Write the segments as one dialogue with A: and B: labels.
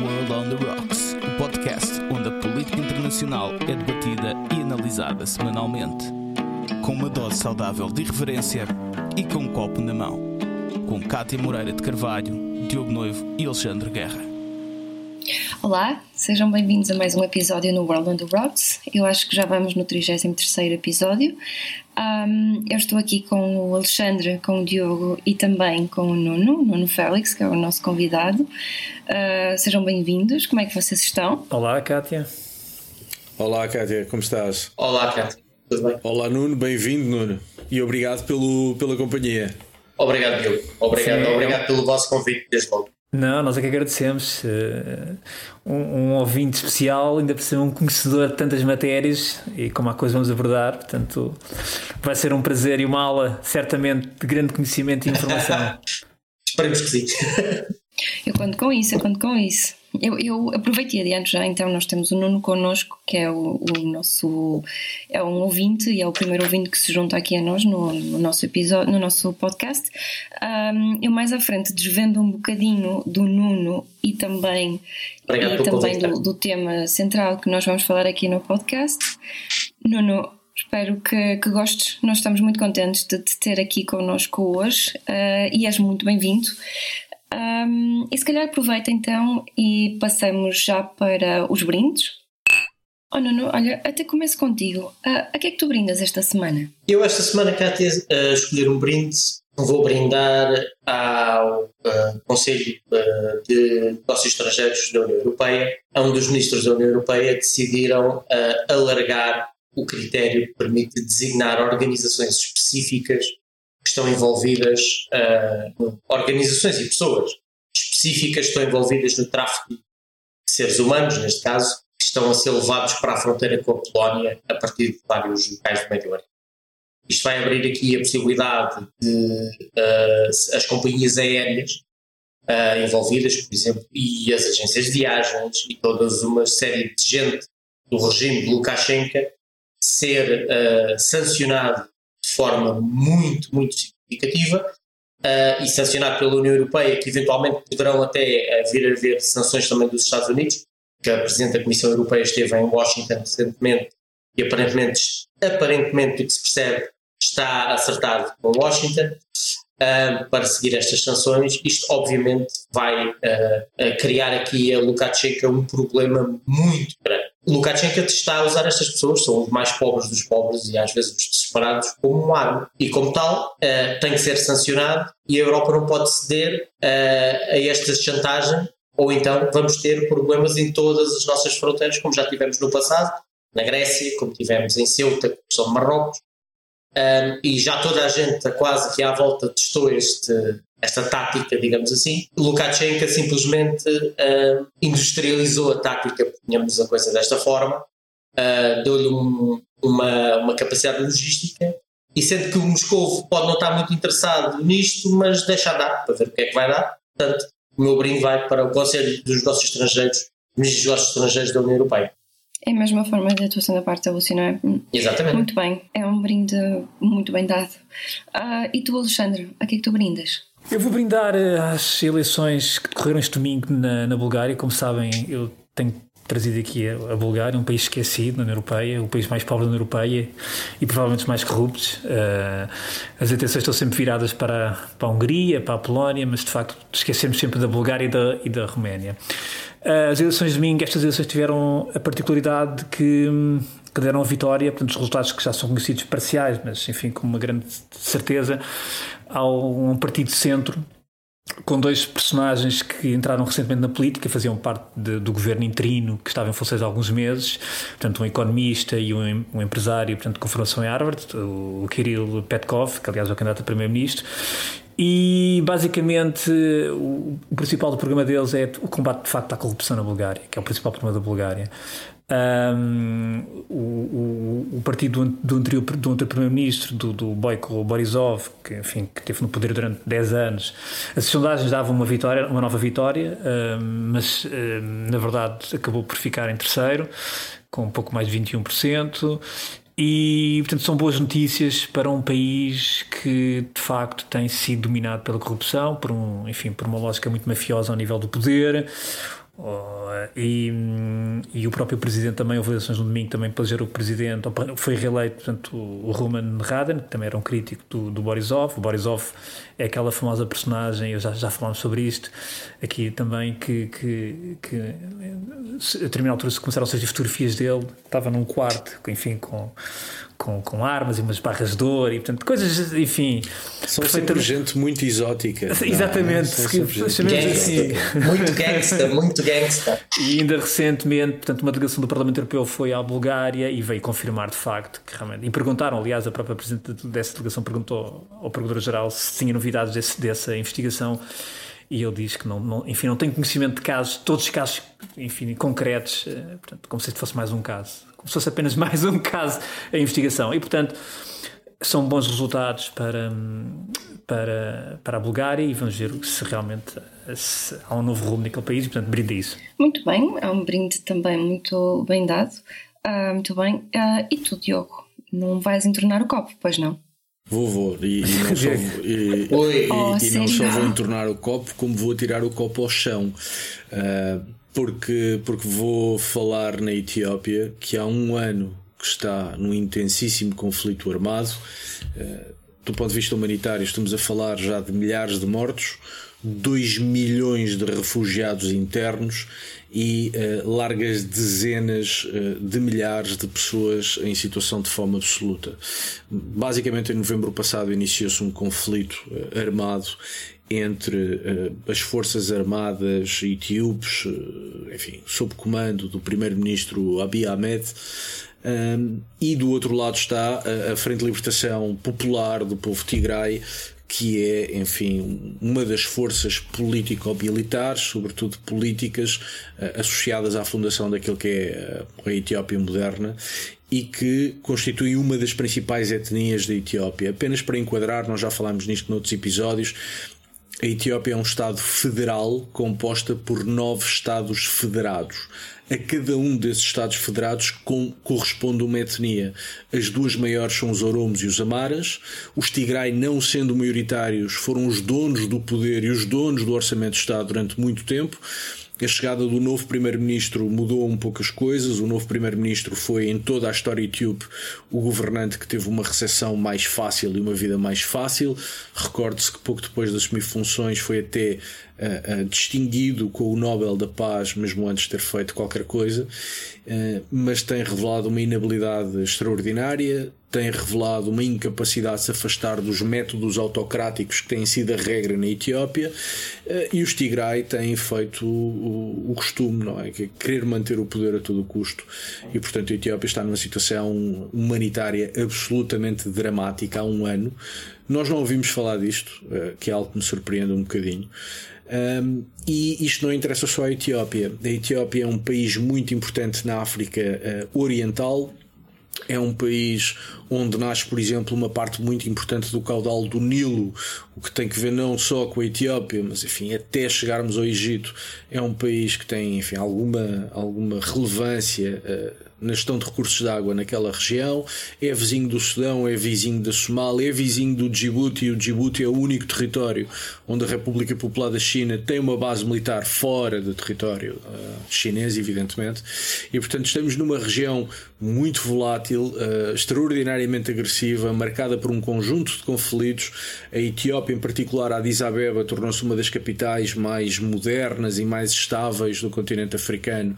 A: World on the Rocks, o podcast onde a política internacional é debatida e analisada semanalmente. Com uma dose saudável de irreverência e com um copo na mão. Com Cátia Moreira de Carvalho, Diogo Noivo e Alexandre Guerra.
B: Olá, sejam bem-vindos a mais um episódio no World on the Rocks. Eu acho que já vamos no 33 episódio. Um, eu estou aqui com o Alexandre, com o Diogo e também com o Nuno, Nuno Félix, que é o nosso convidado. Uh, sejam bem-vindos, como é que vocês estão?
C: Olá, Kátia.
D: Olá, Kátia, como estás?
E: Olá, Kátia, tudo bem?
D: Olá, Nuno, bem-vindo, Nuno. E obrigado pelo, pela companhia.
E: Obrigado, Diogo. Obrigado, Sim, obrigado pelo vosso convite desde logo.
C: Não, nós é que agradecemos. Uh, um, um, ouvinte especial, ainda por ser um conhecedor de tantas matérias e como há coisa vamos abordar, portanto, vai ser um prazer e uma aula, certamente, de grande conhecimento e informação.
E: Esperemos que sim.
B: eu conto com isso, eu conto com isso. Eu, eu aproveitei adiante já, então nós temos o Nuno connosco, que é o, o, nosso é um ouvinte e é o primeiro ouvinte que se junta aqui a nós no, no nosso episódio, no nosso podcast. Um, eu mais à frente desvendo um bocadinho do Nuno e também, e também do, do, tema central que nós vamos falar aqui no podcast. Nuno, espero que, que gostes. Nós estamos muito contentes de te ter aqui connosco hoje uh, e és muito bem-vindo. Um, e se calhar aproveita então e passamos já para os brindes. Oh Nuno, olha, até começo contigo. Uh, a que é que tu brindas esta semana?
E: Eu esta semana quero ter, uh, escolher um brinde. Vou brindar ao uh, Conselho uh, de Negócios Estrangeiros da União Europeia. A um dos ministros da União Europeia decidiram alargar o critério que permite designar organizações específicas que estão envolvidas, uh, organizações e pessoas específicas que estão envolvidas no tráfico de seres humanos, neste caso, que estão a ser levados para a fronteira com a Polónia a partir de vários locais do Médio Oriente. Isto vai abrir aqui a possibilidade de uh, as companhias aéreas uh, envolvidas, por exemplo, e as agências de viagens e toda uma série de gente do regime de Lukashenko ser uh, sancionado de forma muito, muito significativa uh, e sancionado pela União Europeia, que eventualmente poderão até uh, vir a haver sanções também dos Estados Unidos, que a Presidente da Comissão Europeia esteve em Washington recentemente e aparentemente, aparentemente do que se percebe, está acertado com Washington. Uh, para seguir estas sanções, isto obviamente vai uh, criar aqui a Lukashenko um problema muito grande. Lukashenko está a usar estas pessoas, são os mais pobres dos pobres e às vezes os desesperados, como uma arma. E como tal, uh, tem que ser sancionado e a Europa não pode ceder uh, a esta chantagem, ou então vamos ter problemas em todas as nossas fronteiras, como já tivemos no passado, na Grécia, como tivemos em Ceuta, que são Marrocos, um, e já toda a gente quase que à volta testou este, esta tática, digamos assim. Lukashenko simplesmente industrializou a tática, tínhamos a coisa desta forma, uh, deu-lhe um, uma, uma capacidade logística, e sendo que o Moscou pode não estar muito interessado nisto, mas deixa dar para ver o que é que vai dar. Portanto, o meu brinde vai para o Conselho dos Negócios Estrangeiros, dos Negócios Estrangeiros da União Europeia.
B: É a mesma forma de atuação da parte da Lúcia, não é?
E: Exatamente.
B: Muito bem, é um brinde muito bem dado. Uh, e tu, Alexandre, a que é que tu brindas?
C: Eu vou brindar eh, às eleições que decorreram este domingo na, na Bulgária. Como sabem, eu tenho trazido aqui a, a Bulgária, um país esquecido na União Europeia, o país mais pobre da União Europeia e provavelmente os mais corruptos. Uh, as atenções estão sempre viradas para, para a Hungria, para a Polónia, mas de facto esquecemos sempre da Bulgária e da, e da Roménia. As eleições de domingo, estas eleições tiveram a particularidade de que, hum, que deram a vitória, portanto, os resultados que já são conhecidos parciais, mas enfim, com uma grande certeza, há um partido de centro com dois personagens que entraram recentemente na política, faziam parte de, do governo interino que estava em funções há alguns meses, portanto um economista e um, um empresário, portanto com formação em Harvard, o Kirill Petkov, que aliás é o candidato a primeiro-ministro, e basicamente o, principal do programa deles é o combate de facto à corrupção na Bulgária, que é o principal problema da Bulgária. Um, o, o, o, partido do, anterior, do anterior primeiro-ministro, do, do Boyko Borisov, que, enfim, que esteve no poder durante 10 anos, as sondagens davam uma vitória, uma nova vitória, um, mas um, na verdade acabou por ficar em terceiro, com um pouco mais de 21%. E, portanto, são boas notícias para um país que, de facto, tem sido dominado pela corrupção, por, um, enfim, por uma lógica muito mafiosa ao nível do poder, e, e o próprio presidente também, houve eleições no domingo também para eleger o presidente, foi reeleito, portanto, o Roman Raden, que também era um crítico do, do Borisov. O Borisov é aquela famosa personagem, eu já, já falámos sobre isto aqui também, que, que, que a determinada altura se começaram a surgir fotografias dele, estava num quarto, enfim, com, com, com armas e umas barras de ouro e portanto coisas, enfim.
D: São sempre gente muito exótica.
C: Exatamente,
E: que, chamemos assim. Muito gangsta, muito gangsta.
C: E ainda recentemente, portanto, uma delegação do Parlamento Europeu foi à Bulgária e veio confirmar de facto que realmente. E perguntaram, aliás, a própria Presidente dessa delegação perguntou ao Procurador-Geral se tinha novidades desse, dessa investigação e ele diz que não, não, enfim, não tem conhecimento de casos, todos os casos, enfim, concretos, eh, portanto, como se fosse mais um caso como se fosse apenas mais um caso a investigação. E, portanto, são bons resultados para, para, para a Bulgária e vamos ver se realmente se há um novo rumo naquele país e, portanto, brinde isso.
B: Muito bem, é um brinde também muito bem dado. Uh, muito bem. Uh, e tu, Diogo, não vais entornar o copo, pois não?
D: Vou, vou. E, e não, só, e, oh, e não só vou entornar o copo, como vou tirar o copo ao chão. Uh, porque, porque vou falar na Etiópia, que há um ano que está num intensíssimo conflito armado. Uh, do ponto de vista humanitário, estamos a falar já de milhares de mortos, 2 milhões de refugiados internos e uh, largas dezenas uh, de milhares de pessoas em situação de fome absoluta. Basicamente, em novembro passado, iniciou-se um conflito uh, armado entre as Forças Armadas etíopes, enfim, sob comando do primeiro-ministro Abiy Ahmed, um, e do outro lado está a, a Frente de Libertação Popular do povo Tigray, que é, enfim, uma das forças político-militares, sobretudo políticas, uh, associadas à fundação daquilo que é a Etiópia moderna e que constitui uma das principais etnias da Etiópia. Apenas para enquadrar, nós já falámos nisto noutros episódios, a Etiópia é um Estado federal composta por nove Estados federados. A cada um desses Estados federados com, corresponde uma etnia. As duas maiores são os Oromos e os Amaras. Os Tigray, não sendo maioritários, foram os donos do poder e os donos do orçamento do Estado durante muito tempo. A chegada do novo primeiro-ministro mudou um pouco as coisas. O novo primeiro-ministro foi, em toda a história etíope, o governante que teve uma recessão mais fácil e uma vida mais fácil. Recorde-se que pouco depois de assumir funções foi até uh, uh, distinguido com o Nobel da Paz, mesmo antes de ter feito qualquer coisa, mas tem revelado uma inabilidade extraordinária, tem revelado uma incapacidade de se afastar dos métodos autocráticos que têm sido a regra na Etiópia e os Tigray têm feito o, costume, não é? É querer manter o poder a todo custo e portanto a Etiópia está numa situação humanitária absolutamente dramática há um ano. Nós não ouvimos falar disto, que é algo que me surpreende um bocadinho. Um, e isto não interessa só à Etiópia. A Etiópia é um país muito importante na África uh, Oriental. É um país onde nasce, por exemplo, uma parte muito importante do caudal do Nilo, o que tem que ver não só com a Etiópia, mas enfim, até chegarmos ao Egito. É um país que tem, enfim, alguma, alguma relevância. Uh, na gestão de recursos de água naquela região, é vizinho do Sudão, é vizinho da Somália, é vizinho do Djibouti, e o Djibouti é o único território onde a República Popular da China tem uma base militar fora do território uh, chinês, evidentemente, e portanto estamos numa região muito volátil, uh, extraordinariamente agressiva, marcada por um conjunto de conflitos. A Etiópia, em particular, a Addis Abeba, tornou-se uma das capitais mais modernas e mais estáveis do continente africano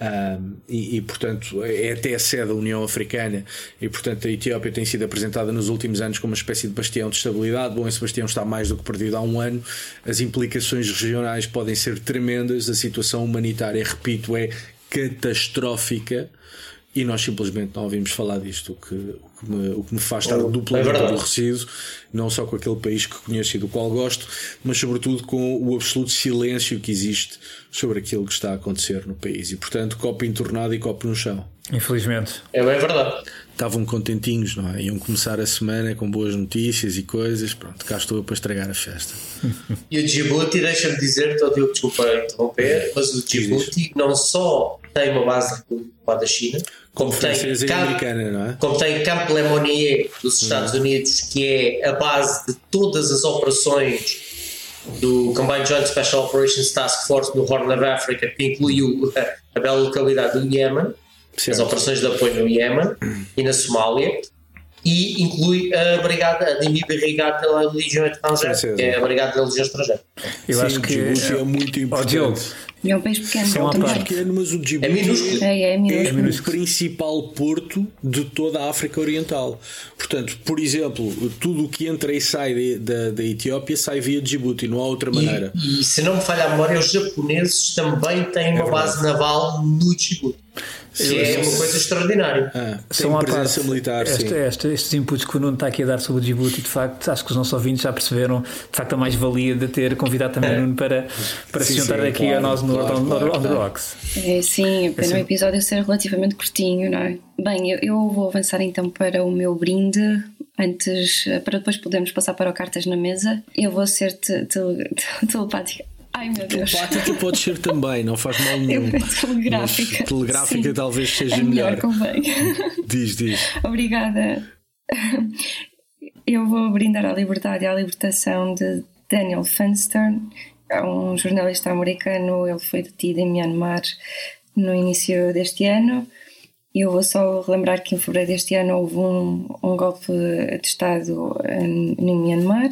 D: um, e, e, portanto, é até a sede da União Africana, e portanto a Etiópia tem sido apresentada nos últimos anos como uma espécie de bastião de estabilidade. Bom, esse bastião está mais do que perdido há um ano. As implicações regionais podem ser tremendas, a situação humanitária, repito, é catastrófica e nós simplesmente não ouvimos falar disto, o que, o que, me, o que me faz estar oh, duplamente é aborrecido, não só com aquele país que conheço e do qual gosto, mas sobretudo com o absoluto silêncio que existe sobre aquilo que está a acontecer no país. E portanto, copo entornado e copo no chão.
C: Infelizmente.
E: É bem verdade.
D: Estavam contentinhos, não é? Iam começar a semana com boas notícias e coisas. Pronto, cá estou eu para estragar a festa.
E: e o Djibouti, deixa-me dizer, estou a desculpa interromper, mas o Djibouti não só tem uma base da China, como tem, camp,
D: é?
E: como tem Camp Lemonnier dos Estados uhum. Unidos, que é a base de todas as operações do Combined Joint Special Operations Task Force do Horn of Africa, que incluiu a bela localidade do Iémen, as operações de apoio no Iémen e na Somália, e inclui a brigada, a Dimi Brigada da Legião Estrangeira, que é a brigada da Legião Estrangeira.
D: Eu Sim, acho que é muito importante. Oh,
B: é um país pequeno.
D: É um país pequeno, mas o Djibouti
E: é, minúsculo.
B: É, é, minúsculo.
D: é o principal porto de toda a África Oriental. Portanto, por exemplo, tudo o que entra e sai da, da Etiópia sai via Djibouti, não há outra maneira.
E: E, e se não me falha a memória, os japoneses também têm uma é base naval no Djibouti. Que é uma coisa extraordinária.
D: Ah, São presença parte, militar.
C: Este, este, estes inputs que o Nuno está aqui a dar sobre o Djibouti, de facto, acho que os nossos ouvintes já perceberam de facto a mais-valia de ter convidado também o Nuno para, para sim, se juntar sim, aqui claro, a nós no claro, on, claro, on the Rocks.
B: É, sim, pena é o episódio ser relativamente curtinho, não é? Bem, eu, eu vou avançar então para o meu brinde antes, para depois podermos passar para o Cartas na Mesa. Eu vou ser te, te, te, telepática. Ai meu Deus.
D: Telepática pode ser também, não faz mal nenhum.
B: Eu telegráfica.
D: Mas telegráfica Sim. talvez seja é melhor. melhor.
B: Convém.
D: Diz, diz.
B: Obrigada. Eu vou brindar à liberdade e à libertação de Daniel Fenstern, é um jornalista americano. Ele foi detido em Myanmar no início deste ano. Eu vou só lembrar que em fevereiro deste ano houve um, um golpe de Estado em Myanmar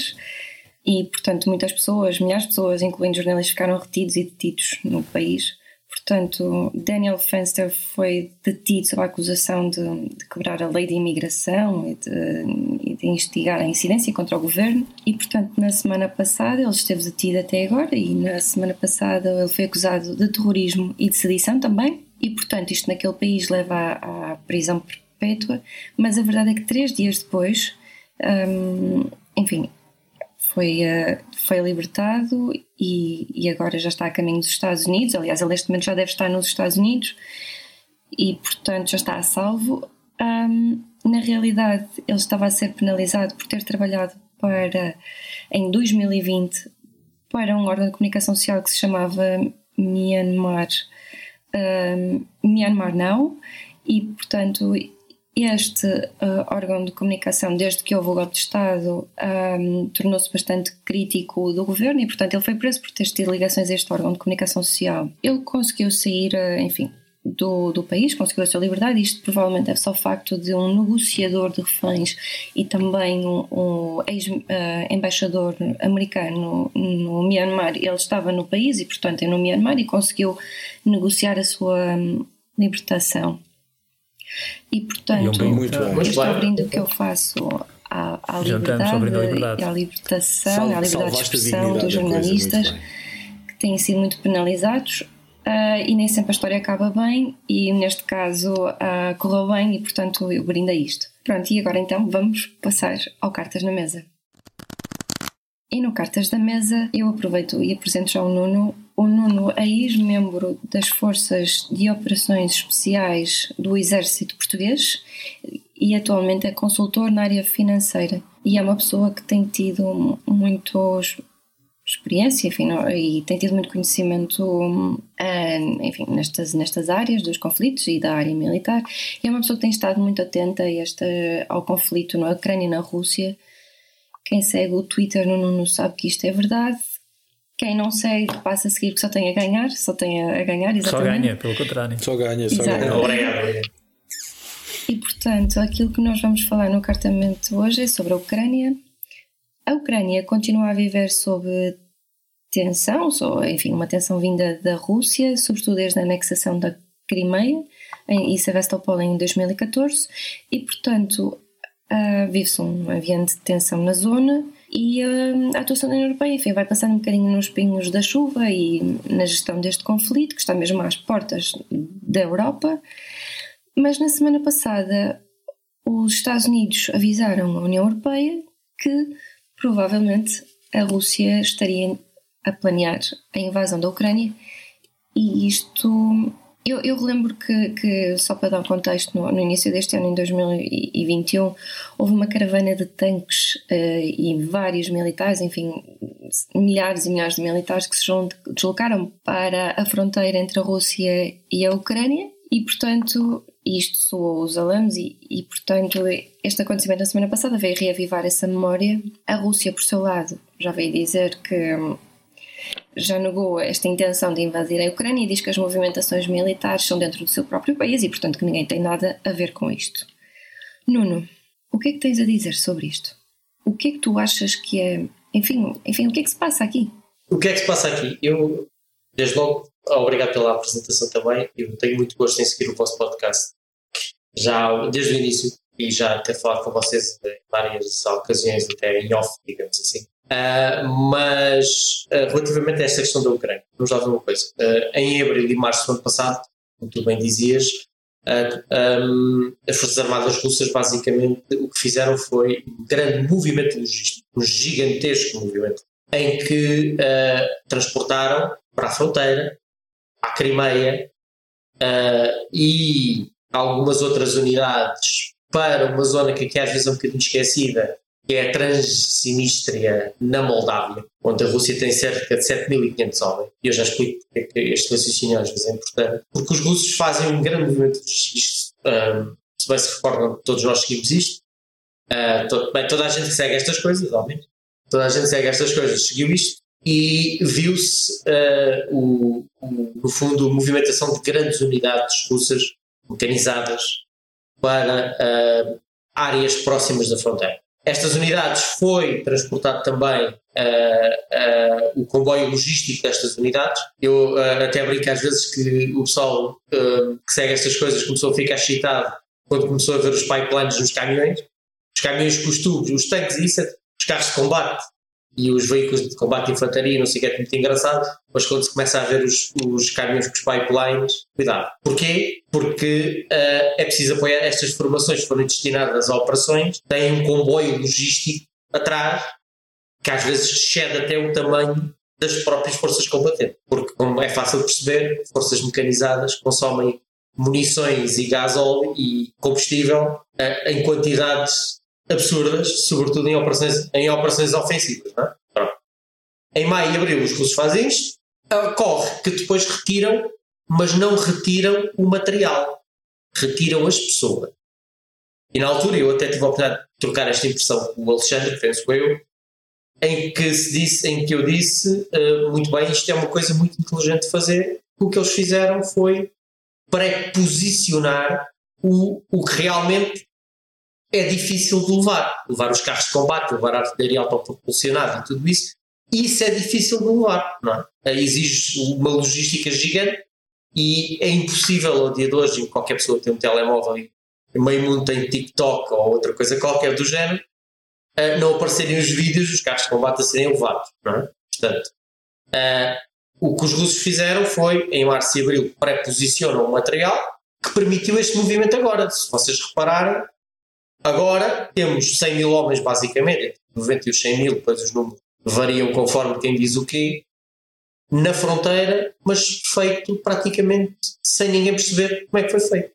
B: e, portanto, muitas pessoas, milhares de pessoas, incluindo jornalistas, ficaram retidos e detidos no país. Portanto, Daniel Fenster foi detido sob a acusação de, de quebrar a lei de imigração e de, e de, instigar a incidência contra o governo. E, portanto, na semana passada, ele esteve detido até agora, e na semana passada ele foi acusado de terrorismo e de sedição também. E, portanto, isto naquele país leva à, à prisão perpétua. Mas a verdade é que três dias depois, hum, enfim, foi, uh, foi libertado e, e, agora já está a caminho dos Estados Unidos. Aliás, ele neste momento já deve estar nos Estados Unidos e, portanto, já está a salvo. Um, na realidade, ele estava a ser penalizado por ter trabalhado para, em 2020 para um órgão de comunicação social que se chamava Myanmar, um, Myanmar Now e, portanto, este uh, órgão de comunicação, desde que houve o golpe de Estado, um, tornou-se bastante crítico do governo e, portanto, ele foi preso por ter tido ligações a este órgão de comunicação social. Ele conseguiu sair, uh, enfim, do, do país, conseguiu a sua liberdade. Isto provavelmente é só o facto de um negociador de reféns e também um, um ex-embaixador uh, americano no Myanmar. Ele estava no país e, portanto, é no Myanmar e conseguiu negociar a sua um, libertação. E portanto,
D: e muito
B: este brinde que eu faço à, à liberdade, liberdade, e à libertação, Sal, à liberdade de expressão dos jornalistas que têm sido muito penalizados. Uh, e nem sempre a história acaba bem, e neste caso uh, correu bem, e portanto eu brindo a isto. Pronto, e agora então vamos passar ao Cartas na Mesa. E no Cartas da Mesa eu aproveito e apresento já o Nuno. O Nuno é ex-membro das Forças de Operações Especiais do Exército Português e atualmente é consultor na área financeira. E é uma pessoa que tem tido muitos experiência enfim, e tem tido muito conhecimento eh, enfim, nestas, nestas áreas dos conflitos e da área militar. E é uma pessoa que tem estado muito atenta este, ao conflito na Ucrânia e na Rússia quem segue o Twitter no Nuno sabe que isto é verdade. Quem não segue passa a seguir que só tem a ganhar, só tem a ganhar, exatamente.
C: Só ganha, pelo contrário.
D: Só ganha, só Exato. ganha.
E: Obrigado.
B: E portanto, aquilo que nós vamos falar no cartamento hoje é sobre a Ucrânia. A Ucrânia continua a viver sob tensão, enfim, uma tensão vinda da Rússia, sobretudo desde a anexação da Crimeia e Sevastopol em 2014, e portanto uh, vive-se um ambiente de tensão na zona e uh, a atuação da União Europeia enfim, vai passando um bocadinho nos pingos da chuva e na gestão deste conflito, que está mesmo às portas da Europa. Mas na semana passada, os Estados Unidos avisaram a União Europeia que provavelmente a Rússia estaria a planear a invasão da Ucrânia e isto eu, eu relembro que, que, só para dar contexto, no, no, início deste ano, em 2021, houve uma caravana de tanques uh, e vários militares, enfim, milhares e milhares de militares que se deslocaram para a fronteira entre a Rússia e a Ucrânia E, portanto, isto soou os alames e, e, portanto, este acontecimento da semana passada veio reavivar essa memória. A Rússia, por seu lado, já veio dizer que já negou esta intenção de invadir a Ucrânia e diz que as movimentações militares são dentro do seu próprio país e, portanto, que ninguém tem nada a ver com isto. Nuno, o que é que tens a dizer sobre isto? O que é que tu achas que é. Enfim, enfim o que é que se passa aqui?
E: O que é que se passa aqui? Eu, desde logo, obrigado pela apresentação também. Eu tenho muito gosto em seguir o vosso podcast. Já desde o início e já ter falado com vocês em várias ocasiões, até em off, digamos assim. Uh, mas uh, relativamente a esta questão da Ucrânia, vamos lá ver uma coisa. Uh, em abril e março do ano passado, como tu bem dizias, um, as Forças Armadas Russas basicamente o que fizeram foi um grande movimento logístico, um gigantesco movimento, em que transportaram para a fronteira, à Crimeia e algumas outras unidades para uma zona que aqui às vezes é um bocadinho esquecida, que é a Transsinistria na Moldávia, onde a Rússia tem cerca de 7.500 homens. E eu já explico porque é que este raciocínio às vezes é importante. Porque os russos fazem um grande movimento de isto. Um, se bem se recordam, todos nós seguimos isto. Uh, bem, toda a gente segue estas coisas, obviamente. Toda a gente segue estas coisas, seguiu isto. E viu-se, uh, o, o, no fundo, a movimentação de grandes unidades russas mecanizadas para uh, áreas próximas da fronteira. Estas unidades foi transportado também uh, uh, o comboio logístico destas unidades. Eu uh, até brinco às vezes que o pessoal que segue estas coisas começou a ficar excitado quando começou a ver os pipelines nos caminhões. Os caminhões com os tubos, os tanques e isso, os carros de combate e os veículos de combate de infantaria, não sei o que é muito engraçado, mas quando se começa a ver os, os caminhões com os pipelines, cuidado. Porquê? Porque uh, é preciso apoiar estas formações que foram destinadas a operações, têm um comboio logístico atrás que às vezes excede até o tamanho das próprias forças combatentes. Porque, como é fácil de perceber, forças mecanizadas consomem munições e gasóleo e combustível uh, em quantidades absurdas, sobretudo em operações, em operações ofensivas. É? Em maio e abril os russos fazem isto, ocorre que depois retiram, mas não retiram o material, retiram as pessoas. E na altura eu até tive a oportunidade de trocar esta impressão com o Alexandre, penso eu, em que, se disse, em que eu disse uh, muito bem, isto é uma coisa muito inteligente de fazer. O que eles fizeram foi pré-posicionar o, o que realmente é difícil de levar. Levar os carros de combate, levar a artilharia autopropulsionada e tudo isso, isso é difícil de levar, não é? Exige uma logística gigante e é impossível ao dia de hoje, qualquer pessoa tem um telemóvel e meio mundo tem TikTok ou outra coisa qualquer do género, não aparecerem os vídeos dos carros de combate a serem levados, não é? Portanto, o que os russos fizeram foi, em março e abril, pré-posicionam o material que permitiu este movimento agora. Se vocês repararem, Agora temos 100 mil homens, basicamente, entre 90 e os 100 mil, depois os números variam conforme quem diz o quê, na fronteira, mas feito praticamente sem ninguém perceber como é que foi feito.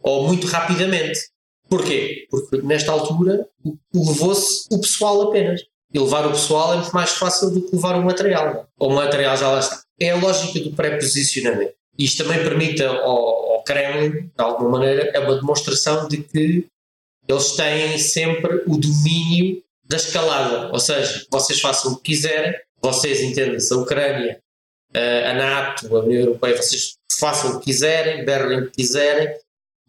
E: Ou muito rapidamente. Porquê? Porque nesta altura levou-se o pessoal apenas. E levar o pessoal é muito mais fácil do que levar o material. Ou o material já lá está. É a lógica do pré-posicionamento. Isto também permite ao, ao Kremlin, de alguma maneira, é uma demonstração de que eles têm sempre o domínio da escalada. Ou seja, vocês façam o que quiserem, vocês entendem-se a Ucrânia, a NATO, a União Europeia, vocês façam o que quiserem, berrem o que quiserem,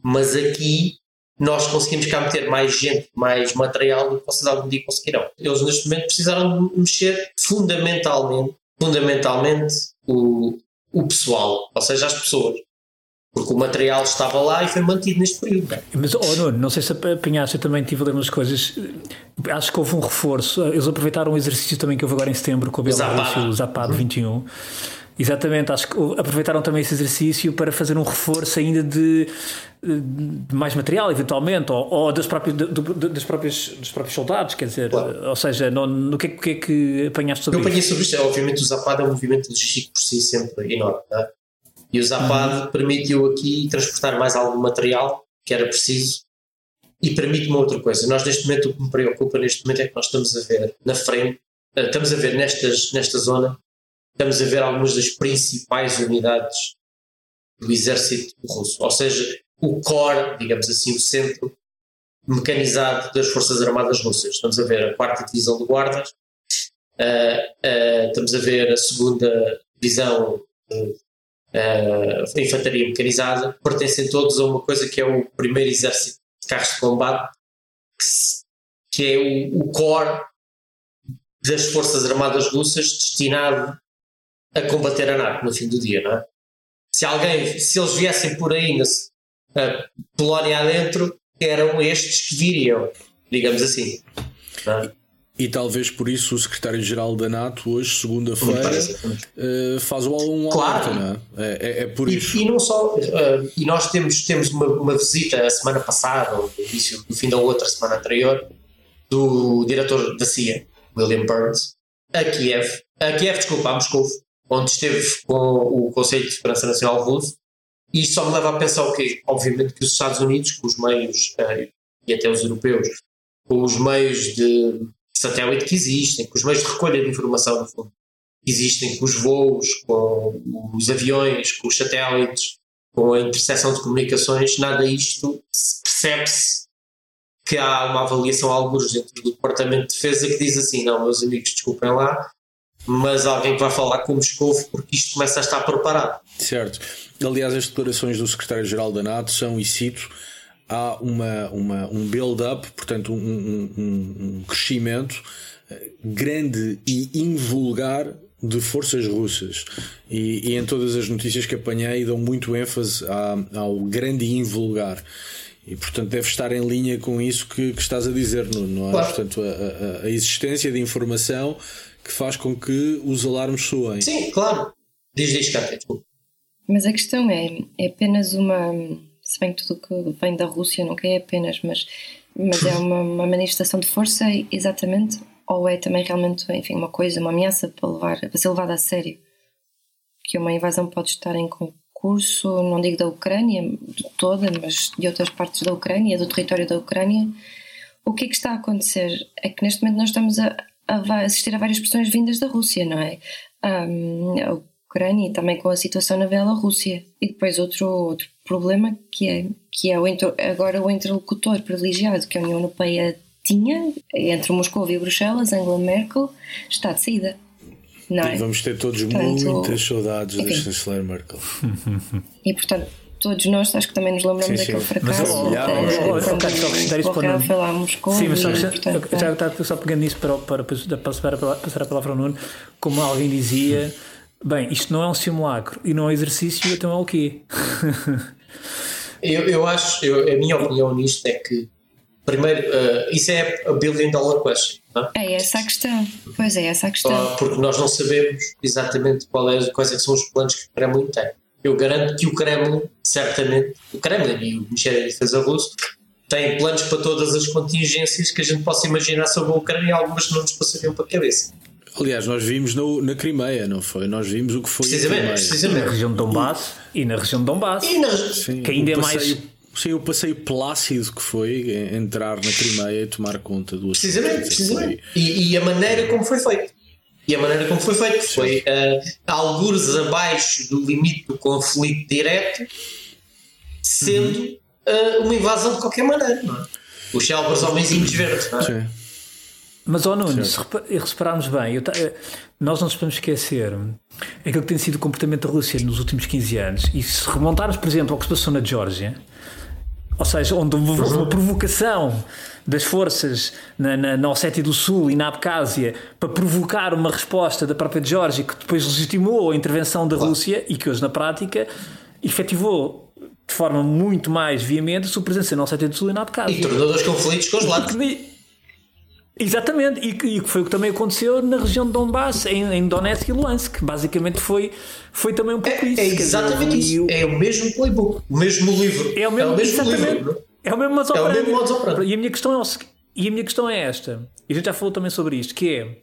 E: mas aqui nós conseguimos cá meter mais gente, mais material do que vocês algum dia conseguirão. Eles neste momento precisaram mexer fundamentalmente, fundamentalmente o, o pessoal, ou seja, as pessoas porque o material estava lá e foi mantido neste período.
C: Mas, oh Nuno, não sei se apanhaste, eu também tive a ler umas coisas, acho que houve um reforço, eles aproveitaram o exercício também que houve agora em setembro com o Bielorrússia, o Zapad uhum. 21, Exatamente, acho que aproveitaram também esse exercício para fazer um reforço ainda de, de mais material, eventualmente, ou, ou das, próprias, do, das próprias, dos próprios soldados, quer dizer, claro. ou seja, no, no que, é, que, é que apanhaste sobre
E: Eu apanhei sobre isto, obviamente o Zapad é um movimento logístico por si sempre enorme, não é? E o Zapad uhum. permitiu aqui transportar mais algum material que era preciso e permite uma outra coisa. Nós, neste momento, o que me preocupa neste momento é que nós estamos a ver na frente, eh, estamos a ver nestas, nesta zona, estamos a ver algumas das principais unidades do exército russo, ou seja, o core, digamos assim, o centro mecanizado das Forças Armadas Russas. Estamos a ver a quarta divisão de guardas, uh, uh, estamos a ver a segunda divisão de uh, infantaria mecanizada, pertencem todos a uma coisa que é o primeiro exército de carros de combate, que, que é o, o core das Forças Armadas Russas destinado a combater a NATO no fim do dia, não é? Se alguém, se eles viessem por aí na Polónia adentro, eram estes que viriam, digamos assim. É?
D: E talvez por isso o secretário-geral da NATO, hoje, segunda-feira, uh, faz um claro. alerta, não é? É, é, é por
E: e,
D: isso.
E: E não só, uh, e nós temos, temos uma, uma, visita a semana passada, ou no início, no fim da outra semana anterior, do diretor da CIA, William Burns, a Kiev, a Kiev, desculpa, a Moscou, onde esteve com o Conselho de Segurança Nacional Russo, e só me leva a pensar o quê? Obviamente que os Estados Unidos, com os meios, uh, e até os europeus, com os meios de satélite que existem, com os meios de recolha de informação, no fundo, que existem, com os voos, com os aviões, com os satélites, com a interseção de comunicações, nada isto percebe-se que há uma avaliação alguns dentro do Departamento de Defesa que diz assim, não, meus amigos, desculpem lá, mas alguém vai falar com Moscou porque isto começa a estar preparado.
D: Certo. Aliás, as declarações do secretário-geral da NATO são, e cito, há uma, uma, um build-up, portanto, um, um, um, crescimento eh, grande e invulgar de forças russas. E, e, em todas as notícias que apanhei dão muito ênfase ao grande e invulgar. E portanto deve estar em linha com isso que, que estás a dizer, não é? Claro. Portanto, a, a, a, existência de informação que faz com que os alarmes soem.
E: Sim, claro. Diz, diz, Cátia,
B: Mas a questão é, é apenas uma se bem que tudo que vem da Rússia nunca é apenas, mas, mas é uma, uma manifestação de força exatamente, ou é também realmente, enfim, uma coisa, uma ameaça para, levar, para ser levada a sério? Que uma invasão pode estar em concurso, não digo da Ucrânia toda, mas de outras partes da Ucrânia, do território da Ucrânia. O que é que está a acontecer? É que neste momento nós estamos a, a assistir a várias pressões vindas da Rússia, não é? Um, Ucrânia e também com a situação na Bielorrússia. E depois outro, outro problema que é, que é o, agora o interlocutor privilegiado que a União Europeia tinha entre Moscou e Bruxelas, Angela Merkel, está de saída. Não é?
D: Vamos ter todos portanto, muitas saudades da chanceler Merkel.
B: E portanto, todos nós acho que também nos lembramos sim, daquele sim. fracasso. Mas, oh,
C: oh, só acrescentar isso para foi lá a Moscou. Sim, mas só, e, portanto, já está só pegando nisso para, para, para, passar, passar a palavra ao Nuno, como alguém dizia. Bem, isto não é um simulacro e não é exercício, então é o quê?
E: eu, eu acho, eu, a minha opinião nisto é que, primeiro, uh, isso é a billion dollar question. Não?
B: É essa a questão. Pois é, essa a questão. Uh,
E: porque nós não sabemos exatamente qual é, quais é são os planos que o Kremlin tem. Eu garanto que o Kremlin, certamente, o Kremlin e o Ministério da Defesa russo têm planos para todas as contingências que a gente possa imaginar sobre a Ucrânia e algumas não nos passariam para a cabeça.
D: Aliás, nós vimos no, na Crimeia, não foi? Nós vimos o que foi
E: precisamente, precisamente.
C: na região de Donbass e na região de Donbass.
E: E na...
C: Sim, que ainda é mais.
D: Sim, o passeio plácido que foi entrar na Crimeia e tomar conta do
E: Precisamente, precisamente. E, e, a maneira como foi feito. E a maneira como foi feito foi uh, algures abaixo do limite do conflito direto, sendo uhum. uh, uma invasão de qualquer maneira. Não é? Os célebres homenzinhos verdes. Não é? Sim.
C: Mas, ó oh, Nuno, se repararmos bem, eu, eh, nós não nos podemos esquecer aquilo que tem sido o comportamento da Rússia nos últimos 15 anos. E se remontarmos, por exemplo, ao que se passou na Geórgia, ou seja, onde houve uma provocação das forças na, na, na Ossétia do Sul e na Abcásia para provocar uma resposta da própria Geórgia que depois legitimou a intervenção da Rússia e que hoje, na prática, efetivou de forma muito mais veemente a sua presença na Ossétia do Sul e na Abcásia.
E: E tornou os conflitos congelados.
C: Exatamente, e que, foi o que também aconteceu na região de Donbass, em, em Donetsk e Luhansk. Basicamente foi, foi também um pouco
E: é,
C: isso.
E: É exatamente dizer, isso. É o mesmo playbook, o mesmo livro.
C: É o mesmo, é o mesmo livro. É o mesmo
E: modo é o mesmo
C: E a minha questão é, e a minha questão é esta, e a gente já falou também sobre isto, que é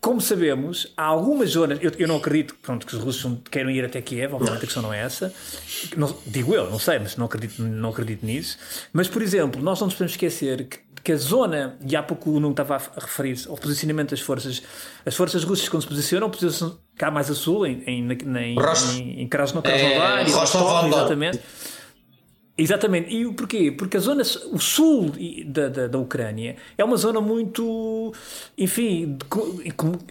C: como sabemos, há algumas zonas. Eu, eu não acredito pronto, que os russos queiram ir até Kiev, obviamente a questão não é essa. Não, digo eu, não sei, mas não acredito, não acredito nisso. Mas, por exemplo, nós não nos podemos esquecer que, que a zona, e há pouco o Nuno estava a referir-se ao posicionamento das forças, as forças russas, quando se posicionam, posicionam cá mais a sul, em, em, em, em, em Krasnodar, é, exatamente. Exatamente. E porquê? Porque a zona, o sul da, da, da Ucrânia é uma zona muito, enfim,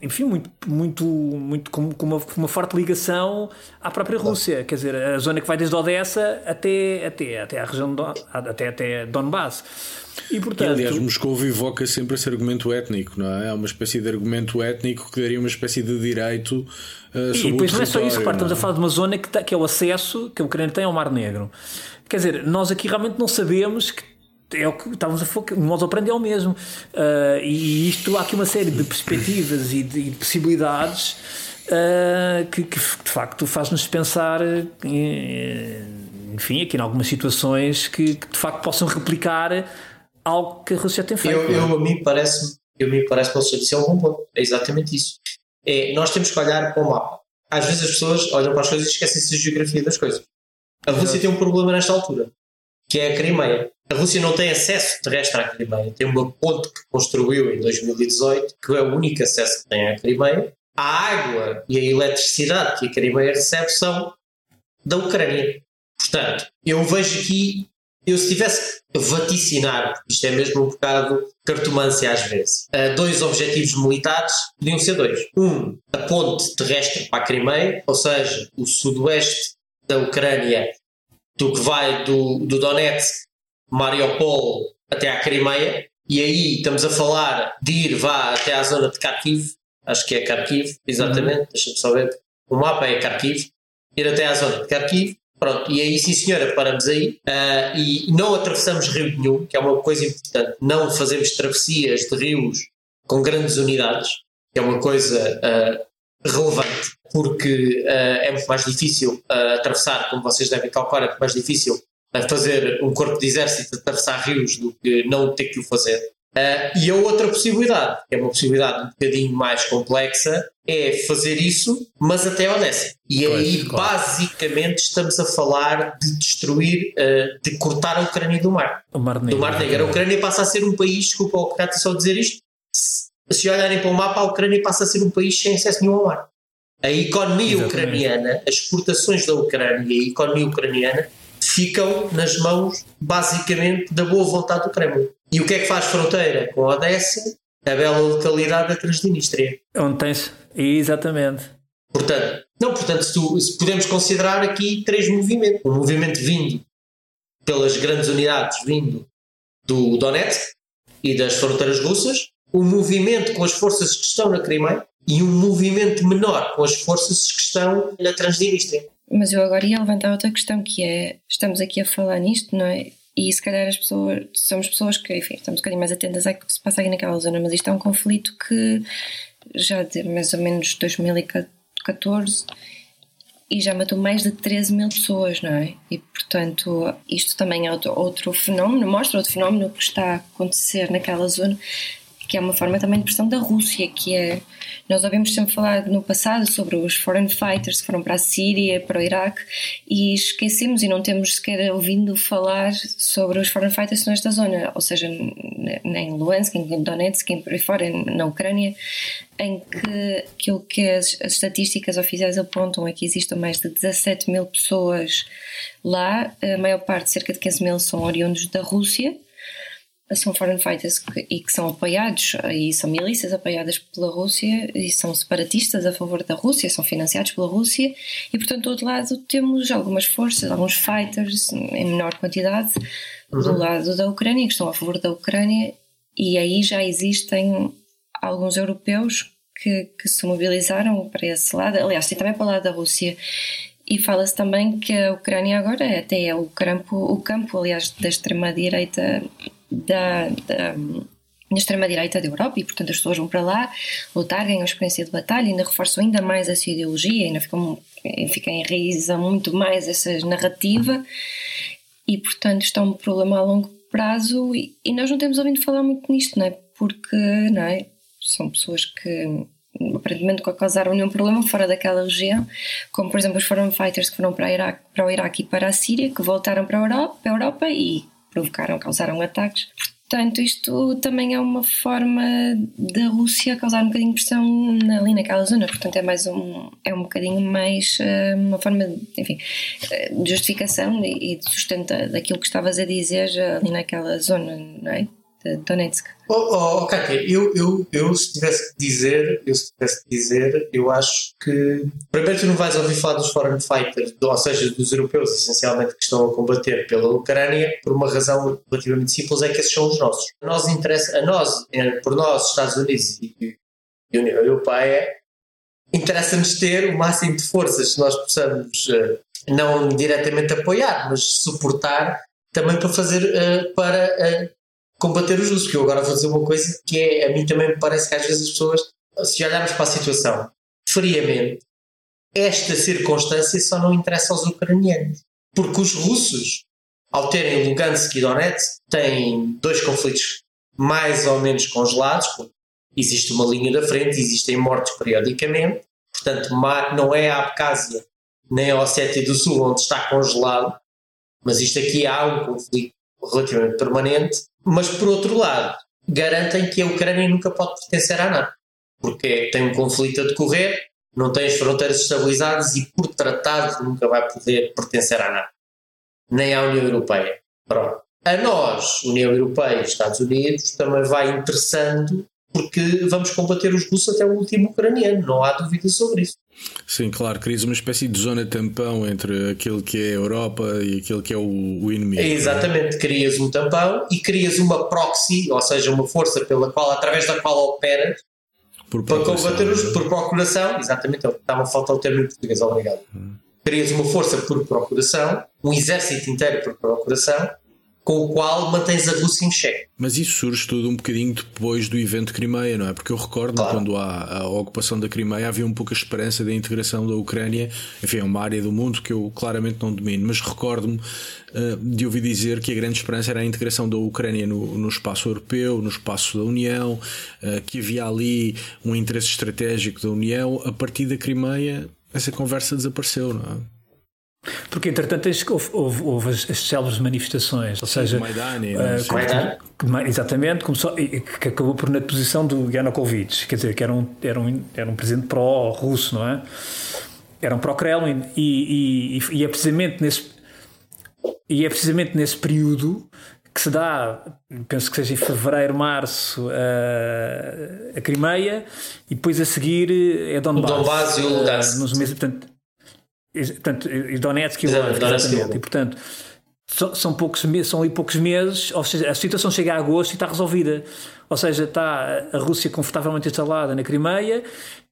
C: enfim muito, muito, muito com, uma, com uma forte ligação à própria Rússia. Quer dizer, a zona que vai desde Odessa até, até, até a região, do, até, até Donbass.
D: E, portanto, e, aliás, Moscou evoca sempre esse argumento étnico, não é? É uma espécie de argumento étnico que daria uma espécie de direito uh, sobre e depois
C: não
D: é só
C: isso, estamos a falar de uma zona que, tá, que é o acesso que a Ucrânia tem ao Mar Negro. Quer dizer, nós aqui realmente não sabemos que é o que estávamos a focar, o modo operandi é o mesmo. Uh, e isto há aqui uma série de perspectivas e de, de possibilidades uh, que, que, de facto faz-nos pensar, enfim, aqui em algumas situações que, que, de facto possam replicar algo que a Rússia tem feito.
E: Eu, eu a mim parece, eu me parece que você disse é um bom ponto. É exatamente isso. É, nós temos que olhar para o mapa. Às vezes as pessoas olham para as coisas e esquecem-se da geografia das coisas. A Rússia tem um problema nesta altura, que é a Crimeia. A Rússia não tem acesso terrestre à Crimeia. Tem uma ponte que construiu em 2018, que é o único acesso que tem à Crimeia. A água e a eletricidade que a Crimeia recebe são da Ucrânia. Portanto, eu vejo aqui, eu se tivesse vaticinar, isto é mesmo um bocado cartomância às vezes, dois objetivos militares, podiam ser dois. Um, a ponte terrestre para a Crimeia, ou seja, o sudoeste da Ucrânia, do que vai do, do Donetsk, Mariupol até à Crimeia, e aí estamos a falar de ir vá até à zona de Kharkiv, acho que é Kharkiv, exatamente, uhum. deixa-me só ver, o mapa é Kharkiv, ir até à zona de Kharkiv, pronto, e aí sim senhora, paramos aí, uh, e não atravessamos rio nenhum, que é uma coisa importante, não fazemos travessias de rios com grandes unidades, que é uma coisa uh, relevante, porque uh, é muito mais difícil uh, atravessar, como vocês devem calcular, é muito mais difícil uh, fazer um corpo de exército atravessar rios do que não ter que o fazer. e a outra possibilidade, que é uma possibilidade um bocadinho mais complexa, é fazer isso, mas até Odessa. E pois, aí, claro. basicamente, estamos a falar de destruir, de cortar a Ucrânia do mar.
C: Mar Negro.
E: Do Mar Negro. A Ucrânia passa a ser um país, desculpa o Kratos só dizer isto, se olharem para o mapa, a Ucrânia passa a ser um país sem acesso nenhum ao mar. A economia Exatamente. ucraniana, as exportações da Ucrânia e a economia ucraniana ficam nas mãos, basicamente, da boa vontade do Kremlin. E o que é que faz fronteira com Odessa? A bela localidade da Transnistria.
C: Onde tens. Exatamente.
E: Portanto, não, portanto, se, tu, se podemos considerar aqui três movimentos. Um movimento vindo pelas grandes unidades, vindo do Donetsk e das fronteiras russas, um movimento com as forças que estão na Crimeia e um movimento menor com as forças que estão na Transnistria.
B: Mas eu agora ia levantar outra questão que é, estamos aqui a falar nisto, não é? E se calhar as pessoas, somos pessoas que, enfim, estamos um bocadinho mais atentas ao que se passa aqui naquela zona, mas isto é um conflito que já de mais ou menos 2014 e já matou mais de 13 mil pessoas, não é? E portanto, isto também é outro, outro fenómeno, mostra outro fenómeno que está a acontecer naquela zona que é uma forma também de pressão da Rússia, que é nós ouvimos sempre falar no passado sobre os foreign fighters que foram para a Síria, para o Iraque e esquecemos e não temos sequer ouvido falar sobre os foreign fighters nesta zona, ou seja, nem em Luhansk, em Donetsk, em por aí fora, na Ucrânia, em que aquilo que as, as estatísticas oficiais apontam é que existam mais de 17 mil pessoas lá, a maior parte, cerca de 15 mil, são oriundos da Rússia são foreign fighters que, e que são apoiados e são milícias apoiadas pela Rússia e são separatistas a favor da Rússia, são financiados pela Rússia e portanto do outro lado temos algumas forças, alguns fighters em menor quantidade uhum. do lado da Ucrânia que estão a favor da Ucrânia e aí já existem alguns europeus que, que se mobilizaram para esse lado, aliás tem também para o lado da Rússia e fala-se também que a Ucrânia agora é até é o campo, o campo aliás da extrema direita da, da, extrema-direita da Europa e, portanto, as pessoas vão para lá lutar, ganham experiência de batalha, ainda reforçam ainda mais essa ideologia, ainda ficam, fica enraiza muito mais essa narrativa e, portanto, está um problema a longo prazo e, e, nós não temos ouvido falar muito nisto, não é? Porque, não é? São pessoas que aparentemente causaram nenhum problema fora daquela região, como por exemplo os foreign fighters que foram para, Iraque, para o Iraque e para a Síria, que voltaram para a Europa, para a Europa e provocaram, causaram ataques. Portanto, isto também é uma forma da Rússia causar um bocadinho de pressão ali naquela zona. Portanto, é mais um, é um bocadinho mais uh, uma forma, de, enfim, eh, de justificação e de sustento daquilo que estavas a dizer ali naquela zona, não é? De Donetsk.
E: Oh, oh, Kátia, eu, eu, eu se tivesse que dizer, eu se tivesse que dizer, eu acho que primeiro tu não vais ouvir falar dos foreign fighters, ou seja, dos europeus essencialmente que estão a combater pela Ucrânia, por uma razão relativamente simples, é que esses são os nossos. A nós interessa, a nós, é, por nós, Estados Unidos e, e União Europeia, interessa-nos ter o máximo de forças que nós possamos eh, não diretamente apoiar, mas suportar também para fazer uh, para uh, combater os usos. Que eu agora vou dizer uma coisa que é, a mim também me parece que às vezes as pessoas, se olharmos para a situação friamente, esta circunstância só não interessa aos ucranianos. Porque os russos, ao terem Lugansk e Donetsk, têm dois conflitos mais ou menos congelados. Existe uma linha da frente, existem mortes periodicamente. Portanto, não é a Abkhazia nem a Ossétia do Sul onde está congelado, mas isto aqui há um conflito relativamente permanente mas por outro lado, garantem que a Ucrânia nunca pode pertencer à NATO, porque tem um conflito a decorrer, não tem as fronteiras estabilizadas e por tratado nunca vai poder pertencer à NATO, nem à União Europeia. Pronto. A nós, União Europeia e Estados Unidos, também vai interessando porque vamos combater os russos até o último ucraniano, não há dúvida sobre isso.
D: Sim, claro, crias uma espécie de zona tampão entre aquilo que é a Europa e aquilo que é o, o inimigo.
E: É exatamente, crias um tampão e crias uma proxy, ou seja, uma força pela qual, através da qual operas para combater os por procuração, exatamente, estava a faltar o termo em português, obrigado. Hum. Crias uma força por procuração, um exército inteiro por procuração, com o qual mantens a Rússia em xeque.
D: Mas isso surge tudo um bocadinho depois do evento de Crimeia, não é? Porque eu recordo claro. quando há a ocupação da Crimeia havia um pouca esperança da integração da Ucrânia, enfim, é uma área do mundo que eu claramente não domino, mas recordo-me uh, de ouvir dizer que a grande esperança era a integração da Ucrânia no, no espaço europeu, no espaço da União, uh, que havia ali um interesse estratégico da União. A partir da Crimeia, essa conversa desapareceu, não é?
C: Porque, entretanto, houve, houve, houve as, as célebres manifestações, ou seja,
D: Maidani, uh,
C: exatamente, começou, que acabou por na posição do Yanukovych, quer dizer, que era um, era um, era um presidente pró-russo, não é? Era um pró-Kremlin, e, e, e, é precisamente nesse, e é precisamente nesse período que se dá, penso que seja em fevereiro, março, a, a Crimeia, e depois a seguir é Donbass.
E: O Donbass e o Lugansk. Uh, nos
C: meses, portanto, Portanto, e Donetsk e Lugansk, exatamente. E, portanto, são, poucos são ali poucos meses, ou seja, a situação chega a agosto e está resolvida. Ou seja, está a Rússia confortavelmente instalada na Crimeia,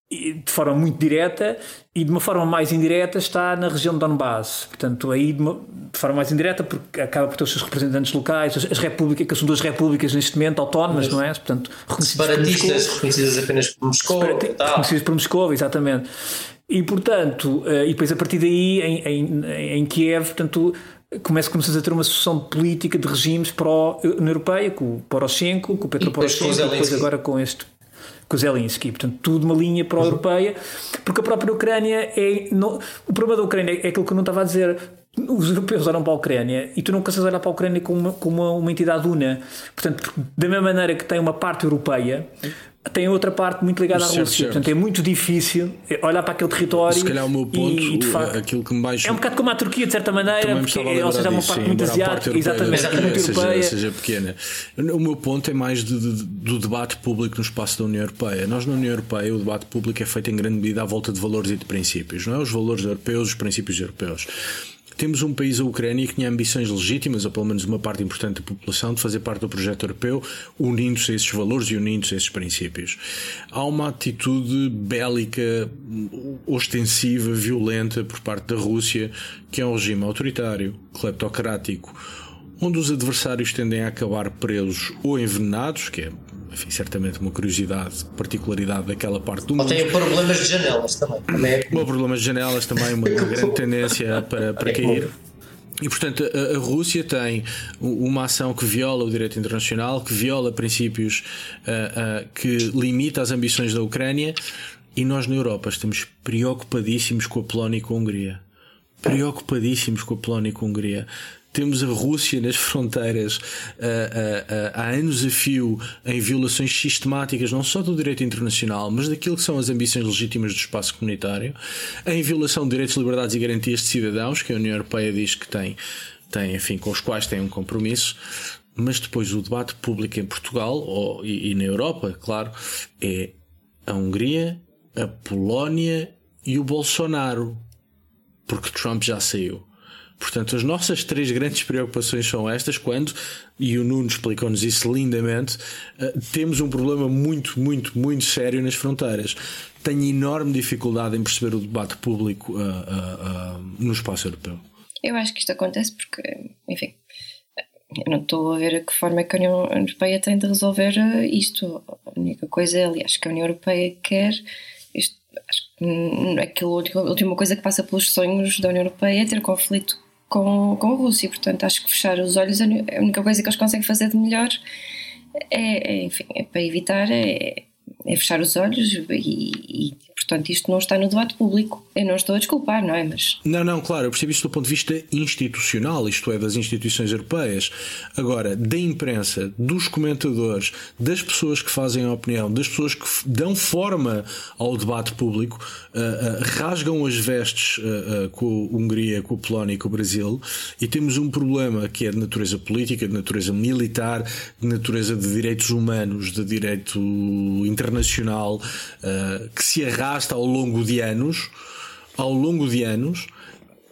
C: de forma muito direta, e de uma forma mais indireta está na região de Donbass. Portanto, aí de, uma, de forma mais indireta, porque acaba por ter os seus representantes locais, as, repúblicas, que são duas repúblicas neste momento autónomas, não é? Portanto,
E: separatistas, reconhecidas apenas por Moscou.
C: Reconhecidas por Moscou, exatamente. E portanto, uh, e depois a partir daí em, em, em Kiev, portanto, começa, começas a ter uma sucessão política de regimes pró-União Europeia, com o Poroshenko, com o Petro Poroshenko, e depois agora com este com Zelensky, portanto, tudo uma linha pró-europeia, porque a própria Ucrânia é. Não, o problema da Ucrânia é aquilo que eu não estava a dizer. Os europeus olham para a Ucrânia e tu não consegues olhar para a Ucrânia como uma, como uma, uma entidade una. Portanto, da mesma maneira que tem uma parte europeia, tem outra parte muito ligada à Rússia. Certo. Portanto, é muito difícil olhar para aquele território.
D: Se calhar o meu ponto, e, de facto, aquilo que me mais.
C: É um bocado como a Turquia, de certa maneira, porque, é, ou seja, é uma parte sim, muito asiática, exatamente, muito
D: seja, europeia. Seja pequena. O meu ponto é mais de, de, do debate público no espaço da União Europeia. Nós, na União Europeia, o debate público é feito em grande medida à volta de valores e de princípios, não é? Os valores europeus, os princípios europeus. Temos um país, a Ucrânia, que tinha ambições legítimas, ou pelo menos uma parte importante da população, de fazer parte do projeto europeu, unindo-se a esses valores e unindo-se a esses princípios. Há uma atitude bélica, ostensiva, violenta por parte da Rússia, que é um regime autoritário, cleptocrático, onde os adversários tendem a acabar presos ou envenenados, que é enfim, certamente uma curiosidade, particularidade daquela parte do mundo.
E: Ou tem problemas de janelas também. também é...
D: Ou problemas de janelas também, uma, grande tendência para, para é cair. E, portanto, a, a, Rússia tem uma ação que viola o direito internacional, que viola princípios uh, uh, que limita as ambições da Ucrânia, E nós na Europa estamos preocupadíssimos com a Polónia e com a Hungria. Preocupadíssimos com a Polónia e com a Hungria. Temos a Rússia nas fronteiras uh, uh, uh, há anos a fio em violações sistemáticas, não só do direito internacional, mas daquilo que são as ambições legítimas do espaço comunitário, em violação de direitos, liberdades e garantias de cidadãos, que a União Europeia diz que tem, tem enfim, com os quais tem um compromisso mas depois o debate público em Portugal ou, e, e, na Europa, claro, é a Hungria, a Polónia e o Bolsonaro, porque Trump já saiu. Portanto, as nossas três grandes preocupações são estas, quando, e o Nuno explicou-nos isso lindamente, uh, temos um problema muito, muito, muito sério nas fronteiras. Tenho enorme dificuldade em perceber o debate público uh, uh, no espaço europeu.
B: Eu acho que isto acontece porque, enfim, eu não estou a ver a que forma é que a União Europeia tem de resolver isto. A única coisa, aliás, que a União Europeia quer, isto, acho que aquilo, a última coisa que passa pelos sonhos da União Europeia é ter conflito com, com a Rússia. Portanto, acho que fechar os olhos, a única coisa que eles conseguem fazer de melhor é, é enfim, é para evitar é, é fechar os olhos e, e, portanto isto não está no debate público. Eu não estou a desculpar, não é? Mas...
D: Não, não, claro, eu percebo isto do ponto de vista institucional, isto é, das instituições europeias. Agora, da imprensa, dos comentadores, das pessoas que fazem a opinião, das pessoas que dão forma ao debate público, uh, uh, rasgam as vestes uh, com a Hungria, com a Polónia e com o Brasil e temos um problema que é de natureza política, de natureza militar, de natureza de direitos humanos, de direito internacional, que se arrasta ao longo de anos ao longo de anos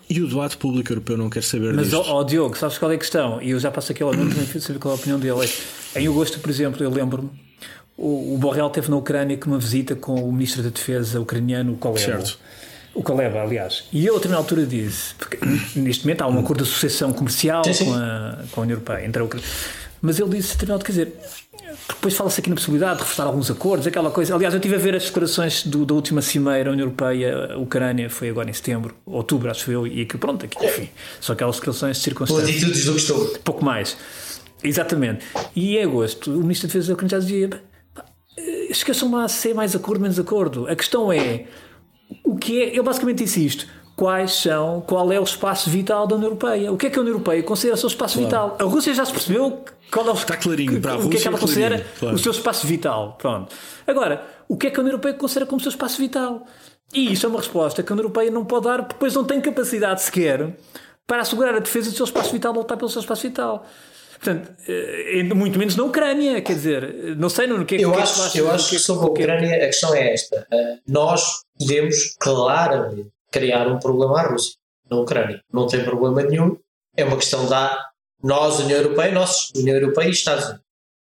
D: e o debate público europeu não quer saber
C: Mas,
D: disto.
C: Mas, oh, Diogo, sabes qual é a questão? E eu já passo aqui ao Nuno também saber qual é a opinião dele. Em agosto, por exemplo, eu lembro-me, o, o Borrell esteve na Ucrânia com uma visita com o Ministro da Defesa ucraniano, o Koleva. Certo. O Koleva, aliás. E eu, a outra altura, disse, porque neste momento há um acordo de associação comercial sim, sim. Com, a, com a União Europeia, entre a Ucrânia. Mas ele disse, determinado, quer dizer, depois fala-se aqui na possibilidade de reforçar alguns acordos, aquela coisa. Aliás, eu estive a ver as declarações do, da última cimeira União Europeia-Ucrânia, foi agora em setembro, outubro, acho eu, e que pronto, aqui, enfim, só aquelas declarações de circunstâncias.
E: Atitudes do costume.
C: Pouco mais. Exatamente. E em agosto, o Ministro da Defesa da Ucrânia já dizia: esqueçam lá se é mais acordo, menos acordo. A questão é: o que é. Eu basicamente disse isto quais são, qual é o espaço vital da União Europeia. O que é que a União Europeia considera o seu espaço claro. vital? A Rússia já se percebeu qual é o,
D: Está clarinho para a Rússia.
C: O que é que ela considera claro. o seu espaço vital? Pronto. Agora, o que é que a União Europeia considera como o seu espaço vital? E isso é uma resposta que a União Europeia não pode dar, porque depois não tem capacidade sequer para assegurar a defesa do seu espaço vital, lutar pelo seu espaço vital. Portanto, eh, muito menos na Ucrânia, quer dizer, não sei no que é
E: que Eu acho, que, eu acho que, que sobre a Ucrânia a questão é esta. Eh, nós podemos claramente criar um problema à Rússia, na Ucrânia. Não tem problema nenhum. É uma questão da nós, União Europeia, nós, União Europeia e Estados Unidos.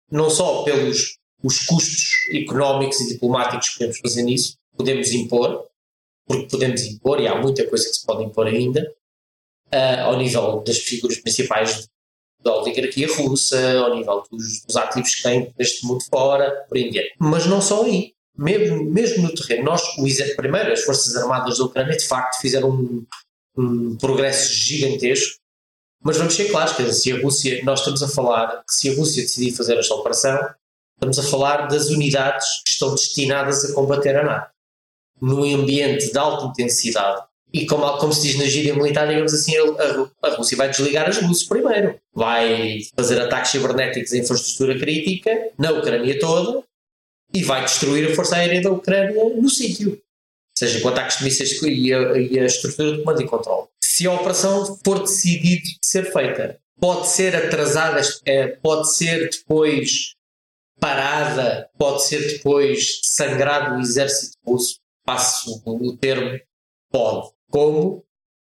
E: Não só pelos os custos económicos e diplomáticos que podemos fazer nisso, podemos impor, porque podemos impor, e há muita coisa que se pode impor ainda, uh, ao nível das figuras principais da oligarquia russa, ao nível dos, dos ativos que têm neste mundo fora, por aí Mas não só aí. Mesmo, mesmo no terreno, nós, o primeiro, as Forças Armadas da Ucrânia, de facto, fizeram um, um progresso gigantesco, mas vamos ser claros, que se a Rússia, nós estamos a falar se a Rússia decidir fazer esta operação, estamos a falar das unidades que estão destinadas a combater a NATO. Num ambiente de alta intensidade, e como, como se diz na gíria militar, digamos assim, a, a, Rússia vai desligar as luzes primeiro. Vai fazer ataques cibernéticos em infraestrutura crítica, na Ucrânia toda, e vai destruir a força aérea da Ucrânia no sítio. Seja com ataques de mísseis e a, e a estrutura de comando e controle. Se a operação for decidida de ser feita, pode ser atrasada, é, pode ser depois parada, pode ser depois sangrado o exército russo, passo o termo, pode. Como?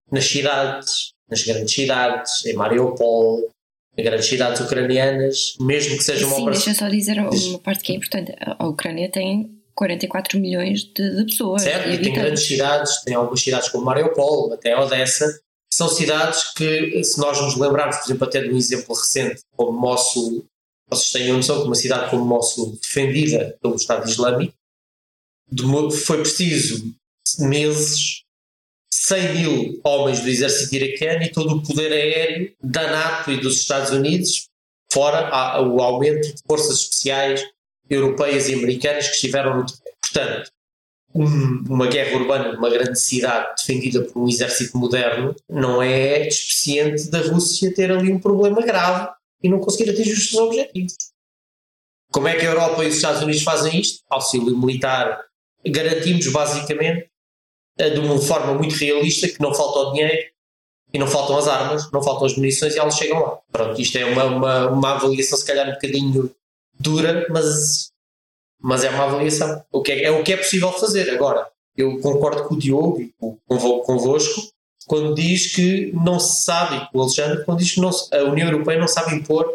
E: Nas cidades, nas grandes cidades, em Mariupol, grandes cidades ucranianas, mesmo que seja uma
B: Sim, operação. deixa só dizer uma parte que é importante. A Ucrânia tem 44 milhões de, de pessoas.
E: Certo, e, tem grandes cidades, tem algumas cidades como Mariupol, até Odessa, são cidades que, se nós nos lembrarmos, por exemplo, até de um exemplo recente, como Mossul, vocês tenham noção que uma cidade como Mossul, defendida pelo Estado Islâmico, foi preciso meses 100 mil homens do exército iraquiano e todo o poder aéreo da NATO e dos Estados Unidos, fora o aumento de forças especiais europeias e americanas que estiveram no terreno. Portanto, um, uma guerra urbana numa grande cidade defendida por um exército moderno, não é despeciente da Rússia ter ali um problema grave e não conseguir atingir os seus objetivos. Como é que a Europa e os Estados Unidos fazem isto? Auxílio militar. Garantimos basicamente eh, de uma forma muito realista que não falta o dinheiro e não faltam as armas, não faltam as munições e elas chegam lá. Pronto, isto é uma, uma, uma avaliação se calhar um bocadinho dura, mas, mas é uma avaliação. O que é, é o que é possível fazer. Agora, eu concordo com o Diogo e convosco quando diz que não se sabe, com o Alexandre, quando diz que não, a União Europeia não sabe impor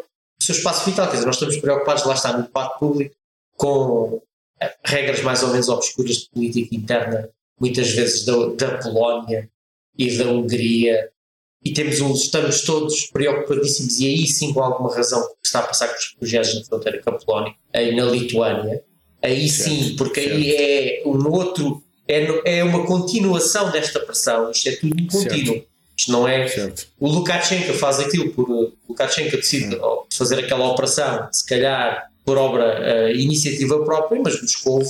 E: o seu espaço vital. Quer dizer, nós estamos preocupados, lá está, no debate público, com eh, regras mais ou menos obscuras de política interna, muitas vezes da, da Polónia e da Hungria, e temos um, estamos todos preocupadíssimos, e aí sim com alguma razão, que está a passar com os refugiados na fronteira com a Polónia, aí na Lituânia, aí certo, sim, porque certo. aí é um outro, é, é uma continuação desta pressão, isto é tudo um contínuo. Certo. Isto não é. O Lukashenko faz aquilo por. O Lukashenko decide hum. fazer aquela operação, se calhar por obra, uh, iniciativa própria, mas Moscou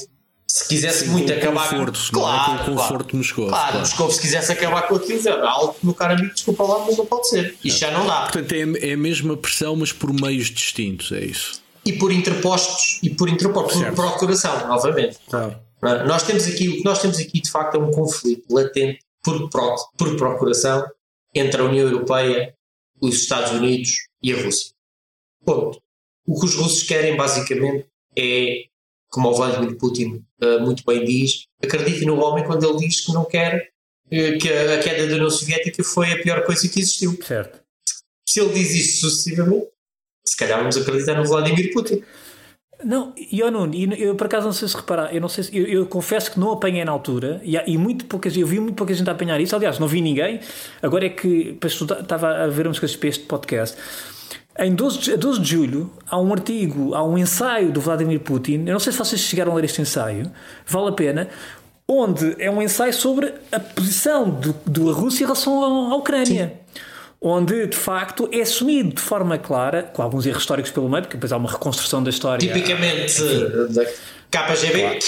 E: se quisesse Sim, muito acabar
D: conforto, com, claro, com conforto claro, Moscou.
E: Claro, claro. Moscou, se quisesse acabar com aquilo, dizia, alto no cara amigo, desculpa lá, mas não pode ser. Isto já não dá.
D: Portanto, é, é a mesma pressão, mas por meios distintos, é isso.
E: E por interpostos, e por interpostos, por procuração, novamente. Claro. Nós temos aqui, o que nós temos aqui de facto é um conflito latente por, por procuração entre a União Europeia, os Estados Unidos e a Rússia. Ponto. O que os russos querem basicamente é como o Vladimir Putin uh, muito bem diz, acredite no homem quando ele diz que não quer uh, que a, queda da União Soviética foi a pior coisa que existiu.
C: Certo.
E: Se ele diz isso sucessivamente, se calhar vamos acreditar no Vladimir Putin.
C: Não, e eu, não, eu por acaso não sei se reparar, eu não sei se, eu, eu, confesso que não apanhei na altura e, e muito poucas, eu vi muito pouca gente a apanhar isso, aliás, não vi ninguém, agora é que estava a ver umas coisas para este podcast em 12, 12 de julho há um artigo, há um ensaio do Vladimir Putin. Eu não sei se vocês chegaram a ler este ensaio, vale a pena. Onde é um ensaio sobre a posição da Rússia em relação à Ucrânia. Sim. Onde de facto é assumido de forma clara, com alguns erros históricos pelo meio, porque depois há uma reconstrução da história.
E: Tipicamente KGB.
C: Claro.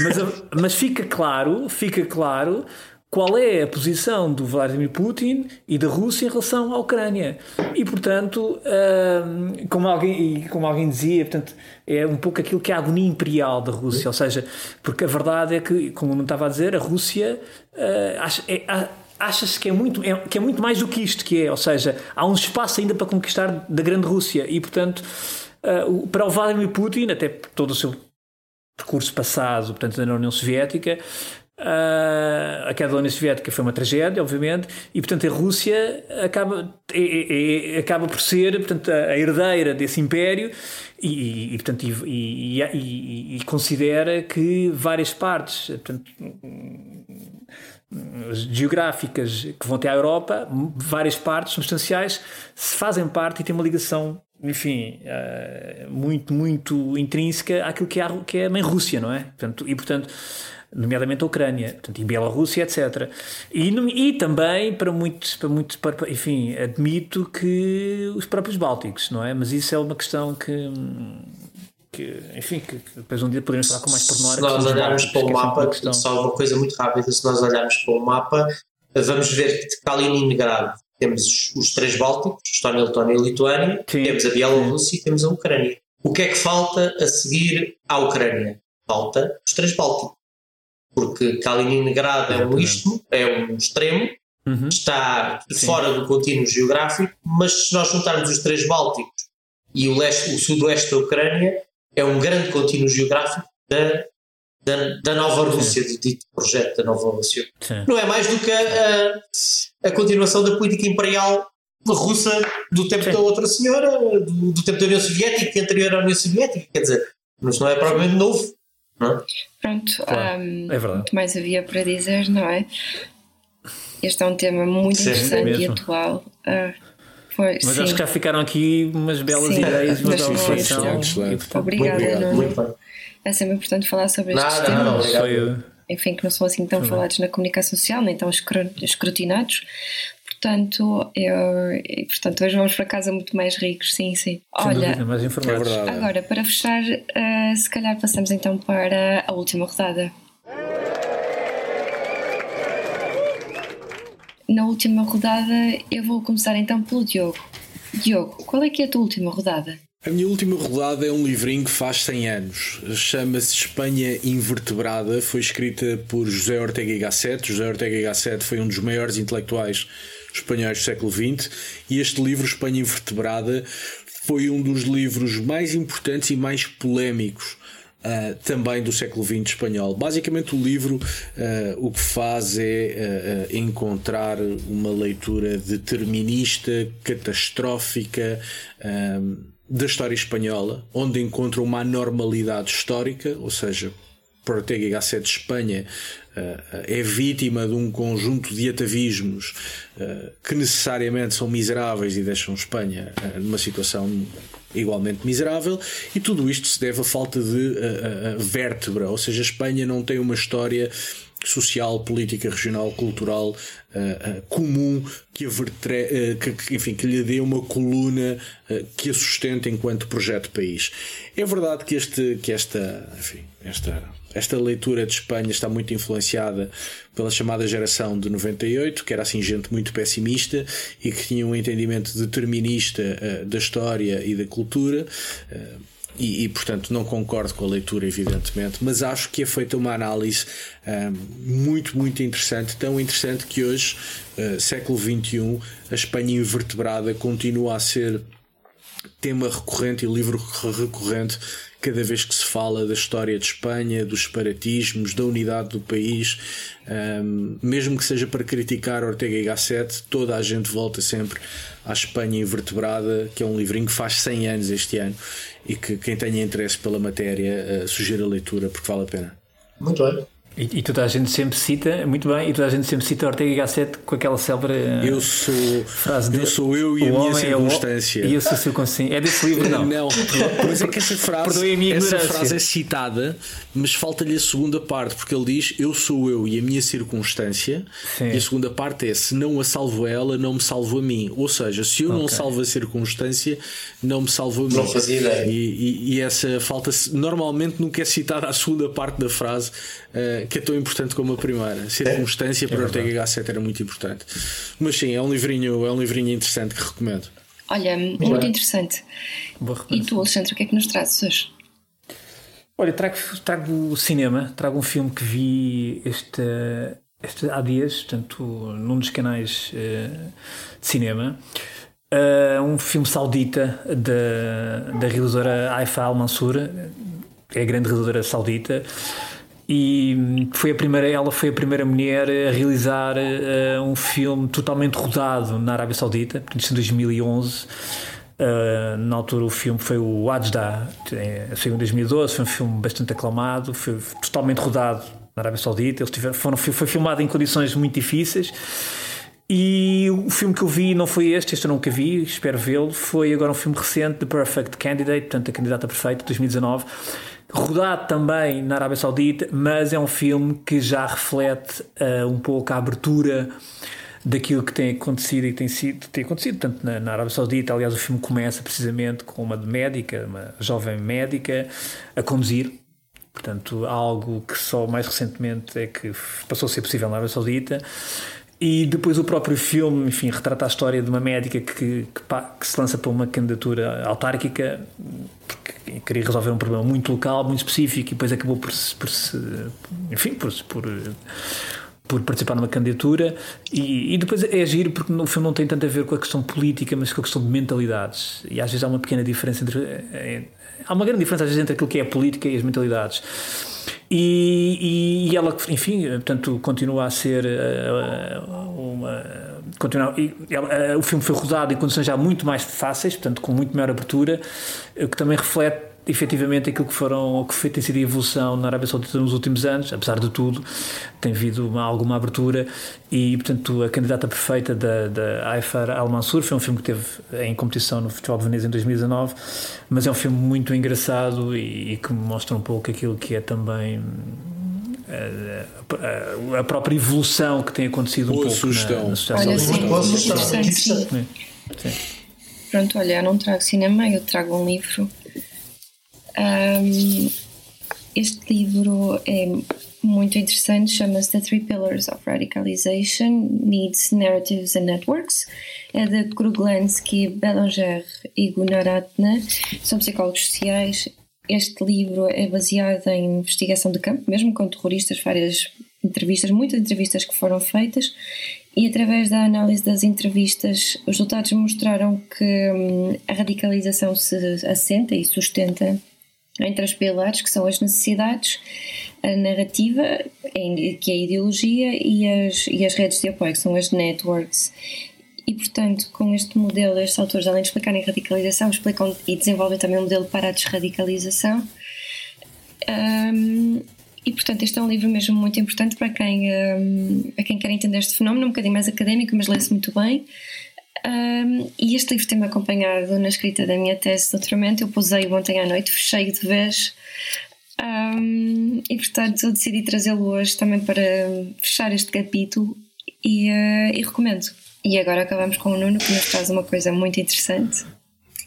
C: Mas, mas fica claro, fica claro qual é a posição do Vladimir Putin e da Rússia em relação à Ucrânia. E, portanto, como, alguém, como alguém dizia, portanto, é um pouco aquilo que é a agonia imperial da Rússia. Ou seja, porque a verdade é que, como eu estava a dizer, a Rússia uh, acha, é, acha-se que é, muito, é, que é muito mais do que isto que é. Ou seja, há um espaço ainda para conquistar da grande Rússia. E, portanto, uh, para o Vladimir Putin, até todo o seu percurso passado, portanto, na União Soviética, Uh, a queda da União Soviética foi uma tragédia, obviamente, e portanto a Rússia acaba, é, é, é, acaba por ser portanto, a herdeira desse império e, e portanto, e, e, considera que várias partes portanto, geográficas que vão até à Europa, várias partes substanciais, se fazem parte e têm uma ligação enfim, uh, muito, muito intrínseca àquilo que é, a, que é a mãe Rússia, não é? Portanto, e portanto, nomeadamente a Ucrânia, portanto, e Bielorrússia, etc. E, e também para muitos, para muitos, para, enfim, admito que os próprios Bálticos, não é? Mas isso é uma questão que, que enfim, que, depois um dia podemos falar com mais pormenor.
E: Se nós olharmos para o é mapa, só uma coisa muito rápida, se nós olharmos para o mapa, vamos ver que de Kaliningrado temos os três Bálticos, Estónia, Letónia e Lituânia, Sim. temos a Bielorrússia e temos a Ucrânia. O que é que falta a seguir à Ucrânia? Falta os três Bálticos porque Kaliningrado é um istmo, é um extremo, uhum. está Sim. fora do contínuo geográfico, mas se nós juntarmos os três Bálticos e o, leste, o sudoeste da Ucrânia, é um grande contínuo geográfico da, da, da nova Rússia, do dito projeto da nova Rússia. Sim. Não é mais do que a, a, a, continuação da política imperial russa do tempo Sim. da outra senhora, do, do tempo da União Soviética, anterior à União Soviética, quer dizer, mas não é propriamente novo. Não?
B: Pronto, claro, um, é muito mais havia para dizer, não é? Este é um tema muito sim, interessante e atual. Uh,
C: foi, Mas sim. acho que já ficaram aqui umas belas sim, ideias, uma bela reflexão.
B: Obrigada, Nuno. É sempre importante falar sobre estes Nada, temas. Não, foi, enfim, que não são assim tão falados na comunicação social, nem tão escrutinados, portanto, eu, e, portanto, hoje vamos para casa muito mais ricos, sim, sim.
C: Sem Olha, dúvida, mais informados. É
B: agora, para fechar, uh, se calhar passamos então para a última rodada. Na última rodada, eu vou começar então pelo Diogo. Diogo, qual é que é a tua última rodada?
D: A minha última rodada é um livrinho que faz 100 anos. Chama-se Espanha Invertebrada. Foi escrita por José Ortega y Gasset. José Ortega y Gasset foi um dos maiores intelectuais espanhóis do século XX. E este livro, Espanha Invertebrada, foi um dos livros mais importantes e mais polémicos Uh, também do século XX espanhol. Basicamente, o livro uh, o que faz é uh, encontrar uma leitura determinista, catastrófica da história espanhola, onde encontra uma anormalidade histórica, ou seja, Ortega y Gasset de Espanha é vítima de um conjunto de atavismos que necessariamente são miseráveis e deixam Espanha numa situação igualmente miserável, e tudo isto se deve à falta de vértebra, ou seja, a Espanha não tem uma história social, política, regional, cultural uh, uh, comum que, a vertre, uh, que, enfim, que lhe dê uma coluna que a sustente enquanto projeto país. É verdade que, este, que esta, enfim, esta esta leitura de Espanha está muito influenciada pela chamada geração de 98, que era assim gente muito pessimista e que tinha um entendimento determinista uh, da história e da cultura. Uh, e, e, portanto não concordo com a leitura, evidentemente, mas acho que é feita uma análise um, muito, muito interessante, tão interessante que hoje, uh, século XXI, a Espanha invertebrada continua a ser tema recorrente e livro recorrente cada vez que se fala da história de Espanha, dos separatismos, da unidade do país, um, mesmo que seja para criticar Ortega y Gasset, toda a gente volta sempre à Espanha invertebrada, que é um livrinho que faz 100 anos este ano e que quem tenha interesse pela matéria uh, a leitura porque vale a pena.
E: Muito bem.
C: E, e, toda a gente sempre cita, muito bem, e toda a gente sempre cita Ortega y Gasset com aquela célebre
D: eu sou, frase de, Eu sou eu e a minha circunstância.
C: É o, e eu sou circunstância. É desse livro, não?
D: não, mas é que essa frase, essa frase é citada, mas falta-lhe a segunda parte, porque ele diz eu sou eu e a minha circunstância, Sim. e a segunda parte é se não a salvo ela, não me salvo a mim. Ou seja, se eu okay. não salvo a circunstância, não me salvo a mim.
E: Não fazia ideia.
D: E, e, e essa falta normalmente nunca é citada a segunda parte da frase uh, que é tão importante como a primeira. Circunstância é, para é Ortega Gasset era muito importante. Mas sim, é um livrinho, é um livrinho interessante que recomendo.
B: Olha, muito interessante. E tu, Alexandre, o que é que nos trazes hoje?
C: Olha, trago, trago o cinema, trago um filme que vi este, este há dias, portanto, num dos canais uh, de cinema. Uh, um filme saudita da, da realizadora Haifa Al-Mansur, é a grande realizadora saudita e foi a primeira, ela foi a primeira mulher a realizar uh, um filme totalmente rodado na Arábia Saudita, portanto, em 2011. Uh, na altura o filme foi o Ajda, saiu em 2012, foi um filme bastante aclamado, foi totalmente rodado na Arábia Saudita. Eles tiveram, foram, foi filmado em condições muito difíceis. E o filme que eu vi não foi este, este eu nunca vi, espero vê-lo. Foi agora um filme recente, The Perfect Candidate, portanto, a candidata perfeita, 2019 rodado também na Arábia Saudita, mas é um filme que já reflete uh, um pouco a abertura daquilo que tem acontecido e tem sido tem acontecido tanto na, na, Arábia Saudita. Aliás o filme começa precisamente com uma médica uma jovem médica a conduzir. Portanto algo que só mais recentemente é que passou a ser possível na Arábia Saudita e depois o próprio filme, enfim, retrata a história de uma médica que, que, que se lança para uma candidatura autárquica porque queria resolver um problema muito local, muito específico, e depois acabou por, por enfim, por, por, por participar numa candidatura. E, e, depois é agir porque o filme não tem tanto a ver com a questão política, mas com a questão de mentalidades. E às vezes há uma pequena diferença entre. É, é há uma grande diferença às vezes entre aquilo que é a política e as mentalidades. E, e, ela, enfim, portanto, continua a ser uh, uma. Continua, e, uh, o filme foi rodado em condições já muito mais fáceis, portanto, com muito maior abertura, que também reflete efetivamente aquilo que foram que foi, tem sido a evolução na Arábia Saudita nos últimos anos, apesar de tudo, tem havido uma, alguma abertura e, portanto, a candidata perfeita da, da Aifar Al-Mansur foi um filme que teve em competição no Festival de Veneza em 2019, mas é um filme muito engraçado e, e que mostra um pouco aquilo que é também a, a, a, própria evolução que tem acontecido
D: Boa
C: um pouco
D: sugestão.
C: na, na
B: sociedade. Olha, sim, boa sugestão. Sim. Sim. Pronto, olha, eu não trago cinema, eu trago um livro um, este livro é muito interessante, chama-se The Three Pillars of Radicalization, Needs, Narratives and Networks. É de Kruglansky, Belanger e Gunaratne, são psicólogos sociais. Este livro é baseado em investigação de campo, mesmo com terroristas, várias entrevistas, muitas entrevistas que foram feitas, e através da análise das entrevistas, os resultados mostraram que hum, a radicalização se assenta e sustenta em três pilares, que são as necessidades, a narrativa, que é a ideologia, e as, e as redes de apoio, que são as networks. E, portanto, com este modelo, estes autores, além de explicarem radicalização, explicam e desenvolvem também um modelo para a desradicalização. Um, e, portanto, este é um livro mesmo muito importante para quem, um, quem quer entender este fenómeno, um bocadinho mais académico, mas lê-se muito bem. Um, e este livro tem-me acompanhado na escrita da minha tese de doutoramento. Eu pusei ontem à noite, fechei de vez. Um, e, portanto, decidi trazê-lo hoje também para fechar este capítulo e, uh, e recomendo. E agora acabamos com o Nuno, que nos traz uma coisa muito interessante.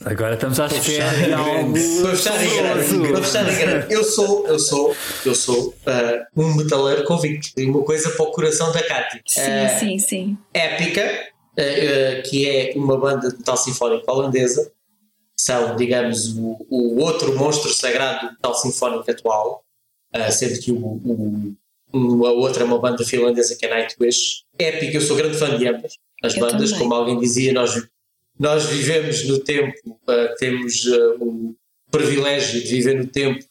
C: Agora estamos à espera de algo.
E: Para fechar em grande. Para fechar em grande. Eu sou, eu sou, eu sou uh, um metaleiro convicto. E uma coisa para o coração da Cátia.
B: Sim, uh, sim, sim.
E: Épica, que é uma banda de metal sinfónico holandesa. São, digamos, o, o outro monstro sagrado do metal sinfónico atual. sendo que o, o, uma outra é uma banda finlandesa que é Nightwish. Épica, eu sou grande fã de ambas. As eu bandas, também. como alguém dizia, nós nós vivemos no tempo, uh, temos uh, o privilégio de viver no tempo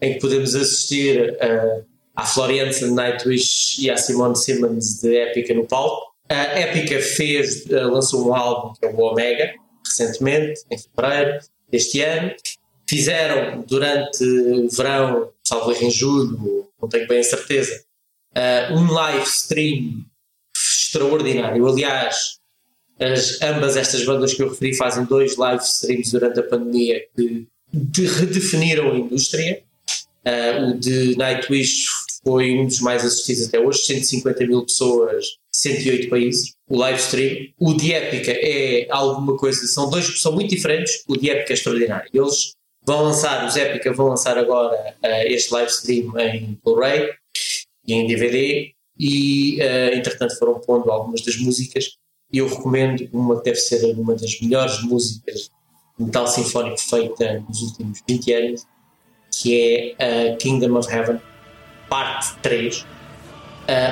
E: em que podemos assistir uh, à Florence Nightwish e à Simone Simmons de Épica no palco. A Épica fez, lançou um álbum que é o Omega, recentemente, em fevereiro deste ano. Fizeram durante o verão, salvo em julho, não tenho bem a certeza, um live stream extraordinário. Aliás, as, ambas estas bandas que eu referi fazem dois live streams durante a pandemia que de, redefiniram a indústria. Uh, o de Nightwish foi um dos mais assistidos até hoje, 150 mil pessoas, 108 países, o live stream. O de Epica é alguma coisa, são dois são muito diferentes, o de Epica é extraordinário. Eles vão lançar, os Epica vão lançar agora uh, este live stream em Blu-ray e em DVD e uh, entretanto foram pondo algumas das músicas e eu recomendo uma que deve ser uma das melhores músicas de metal sinfónico feita nos últimos 20 anos, que é a Kingdom of Heaven, parte 3, uh,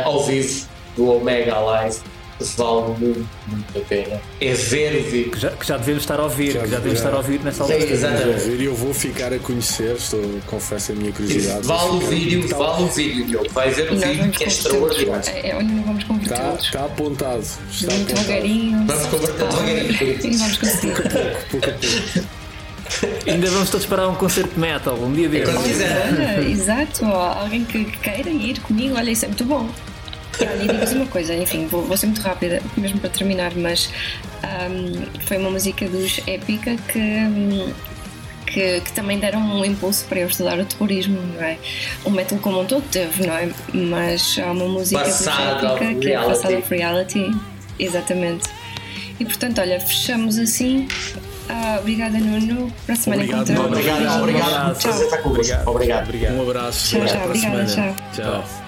E: ao vivo do Omega Live vale muito, muito a pena. É ver o vídeo.
C: Que já, que já devemos estar a ouvir, já, que já devemos estar a ouvir nessa altura.
D: Exatamente. E eu vou ficar a conhecer, estou, confesso a minha curiosidade.
E: Vale o vídeo, vale o vídeo, Diogo. Vai ver o vídeo que é extraordinário.
B: É onde vamos converter.
D: Está, está apontado. Está
B: muito devagarinho.
E: Vamos converter devagarinho.
B: vamos conseguir.
C: pouco a pouco. Ainda vamos todos para um concerto de metal, um dia
E: desses.
B: Exato, alguém que queira ir comigo, olha, isso é muito bom. E digo uma coisa, enfim, vou, vou, ser muito rápida, mesmo para terminar, mas um, foi uma música dos Épica que. Que, que, também deram um impulso para eu estudar o terrorismo, não é? O metal como um todo teve, não é? Mas há uma música
E: Passado
B: épica que é Passada of Reality, exatamente. E portanto, olha, fechamos assim. Ah, obrigada, Nuno. Para a semana
E: obrigado, encontramos. Obrigado, obrigado.
C: Tchau.
E: Obrigado.
C: Obrigado.
D: Um abraço.
B: Tchau, tchau. Obrigada, tchau.
D: Tchau.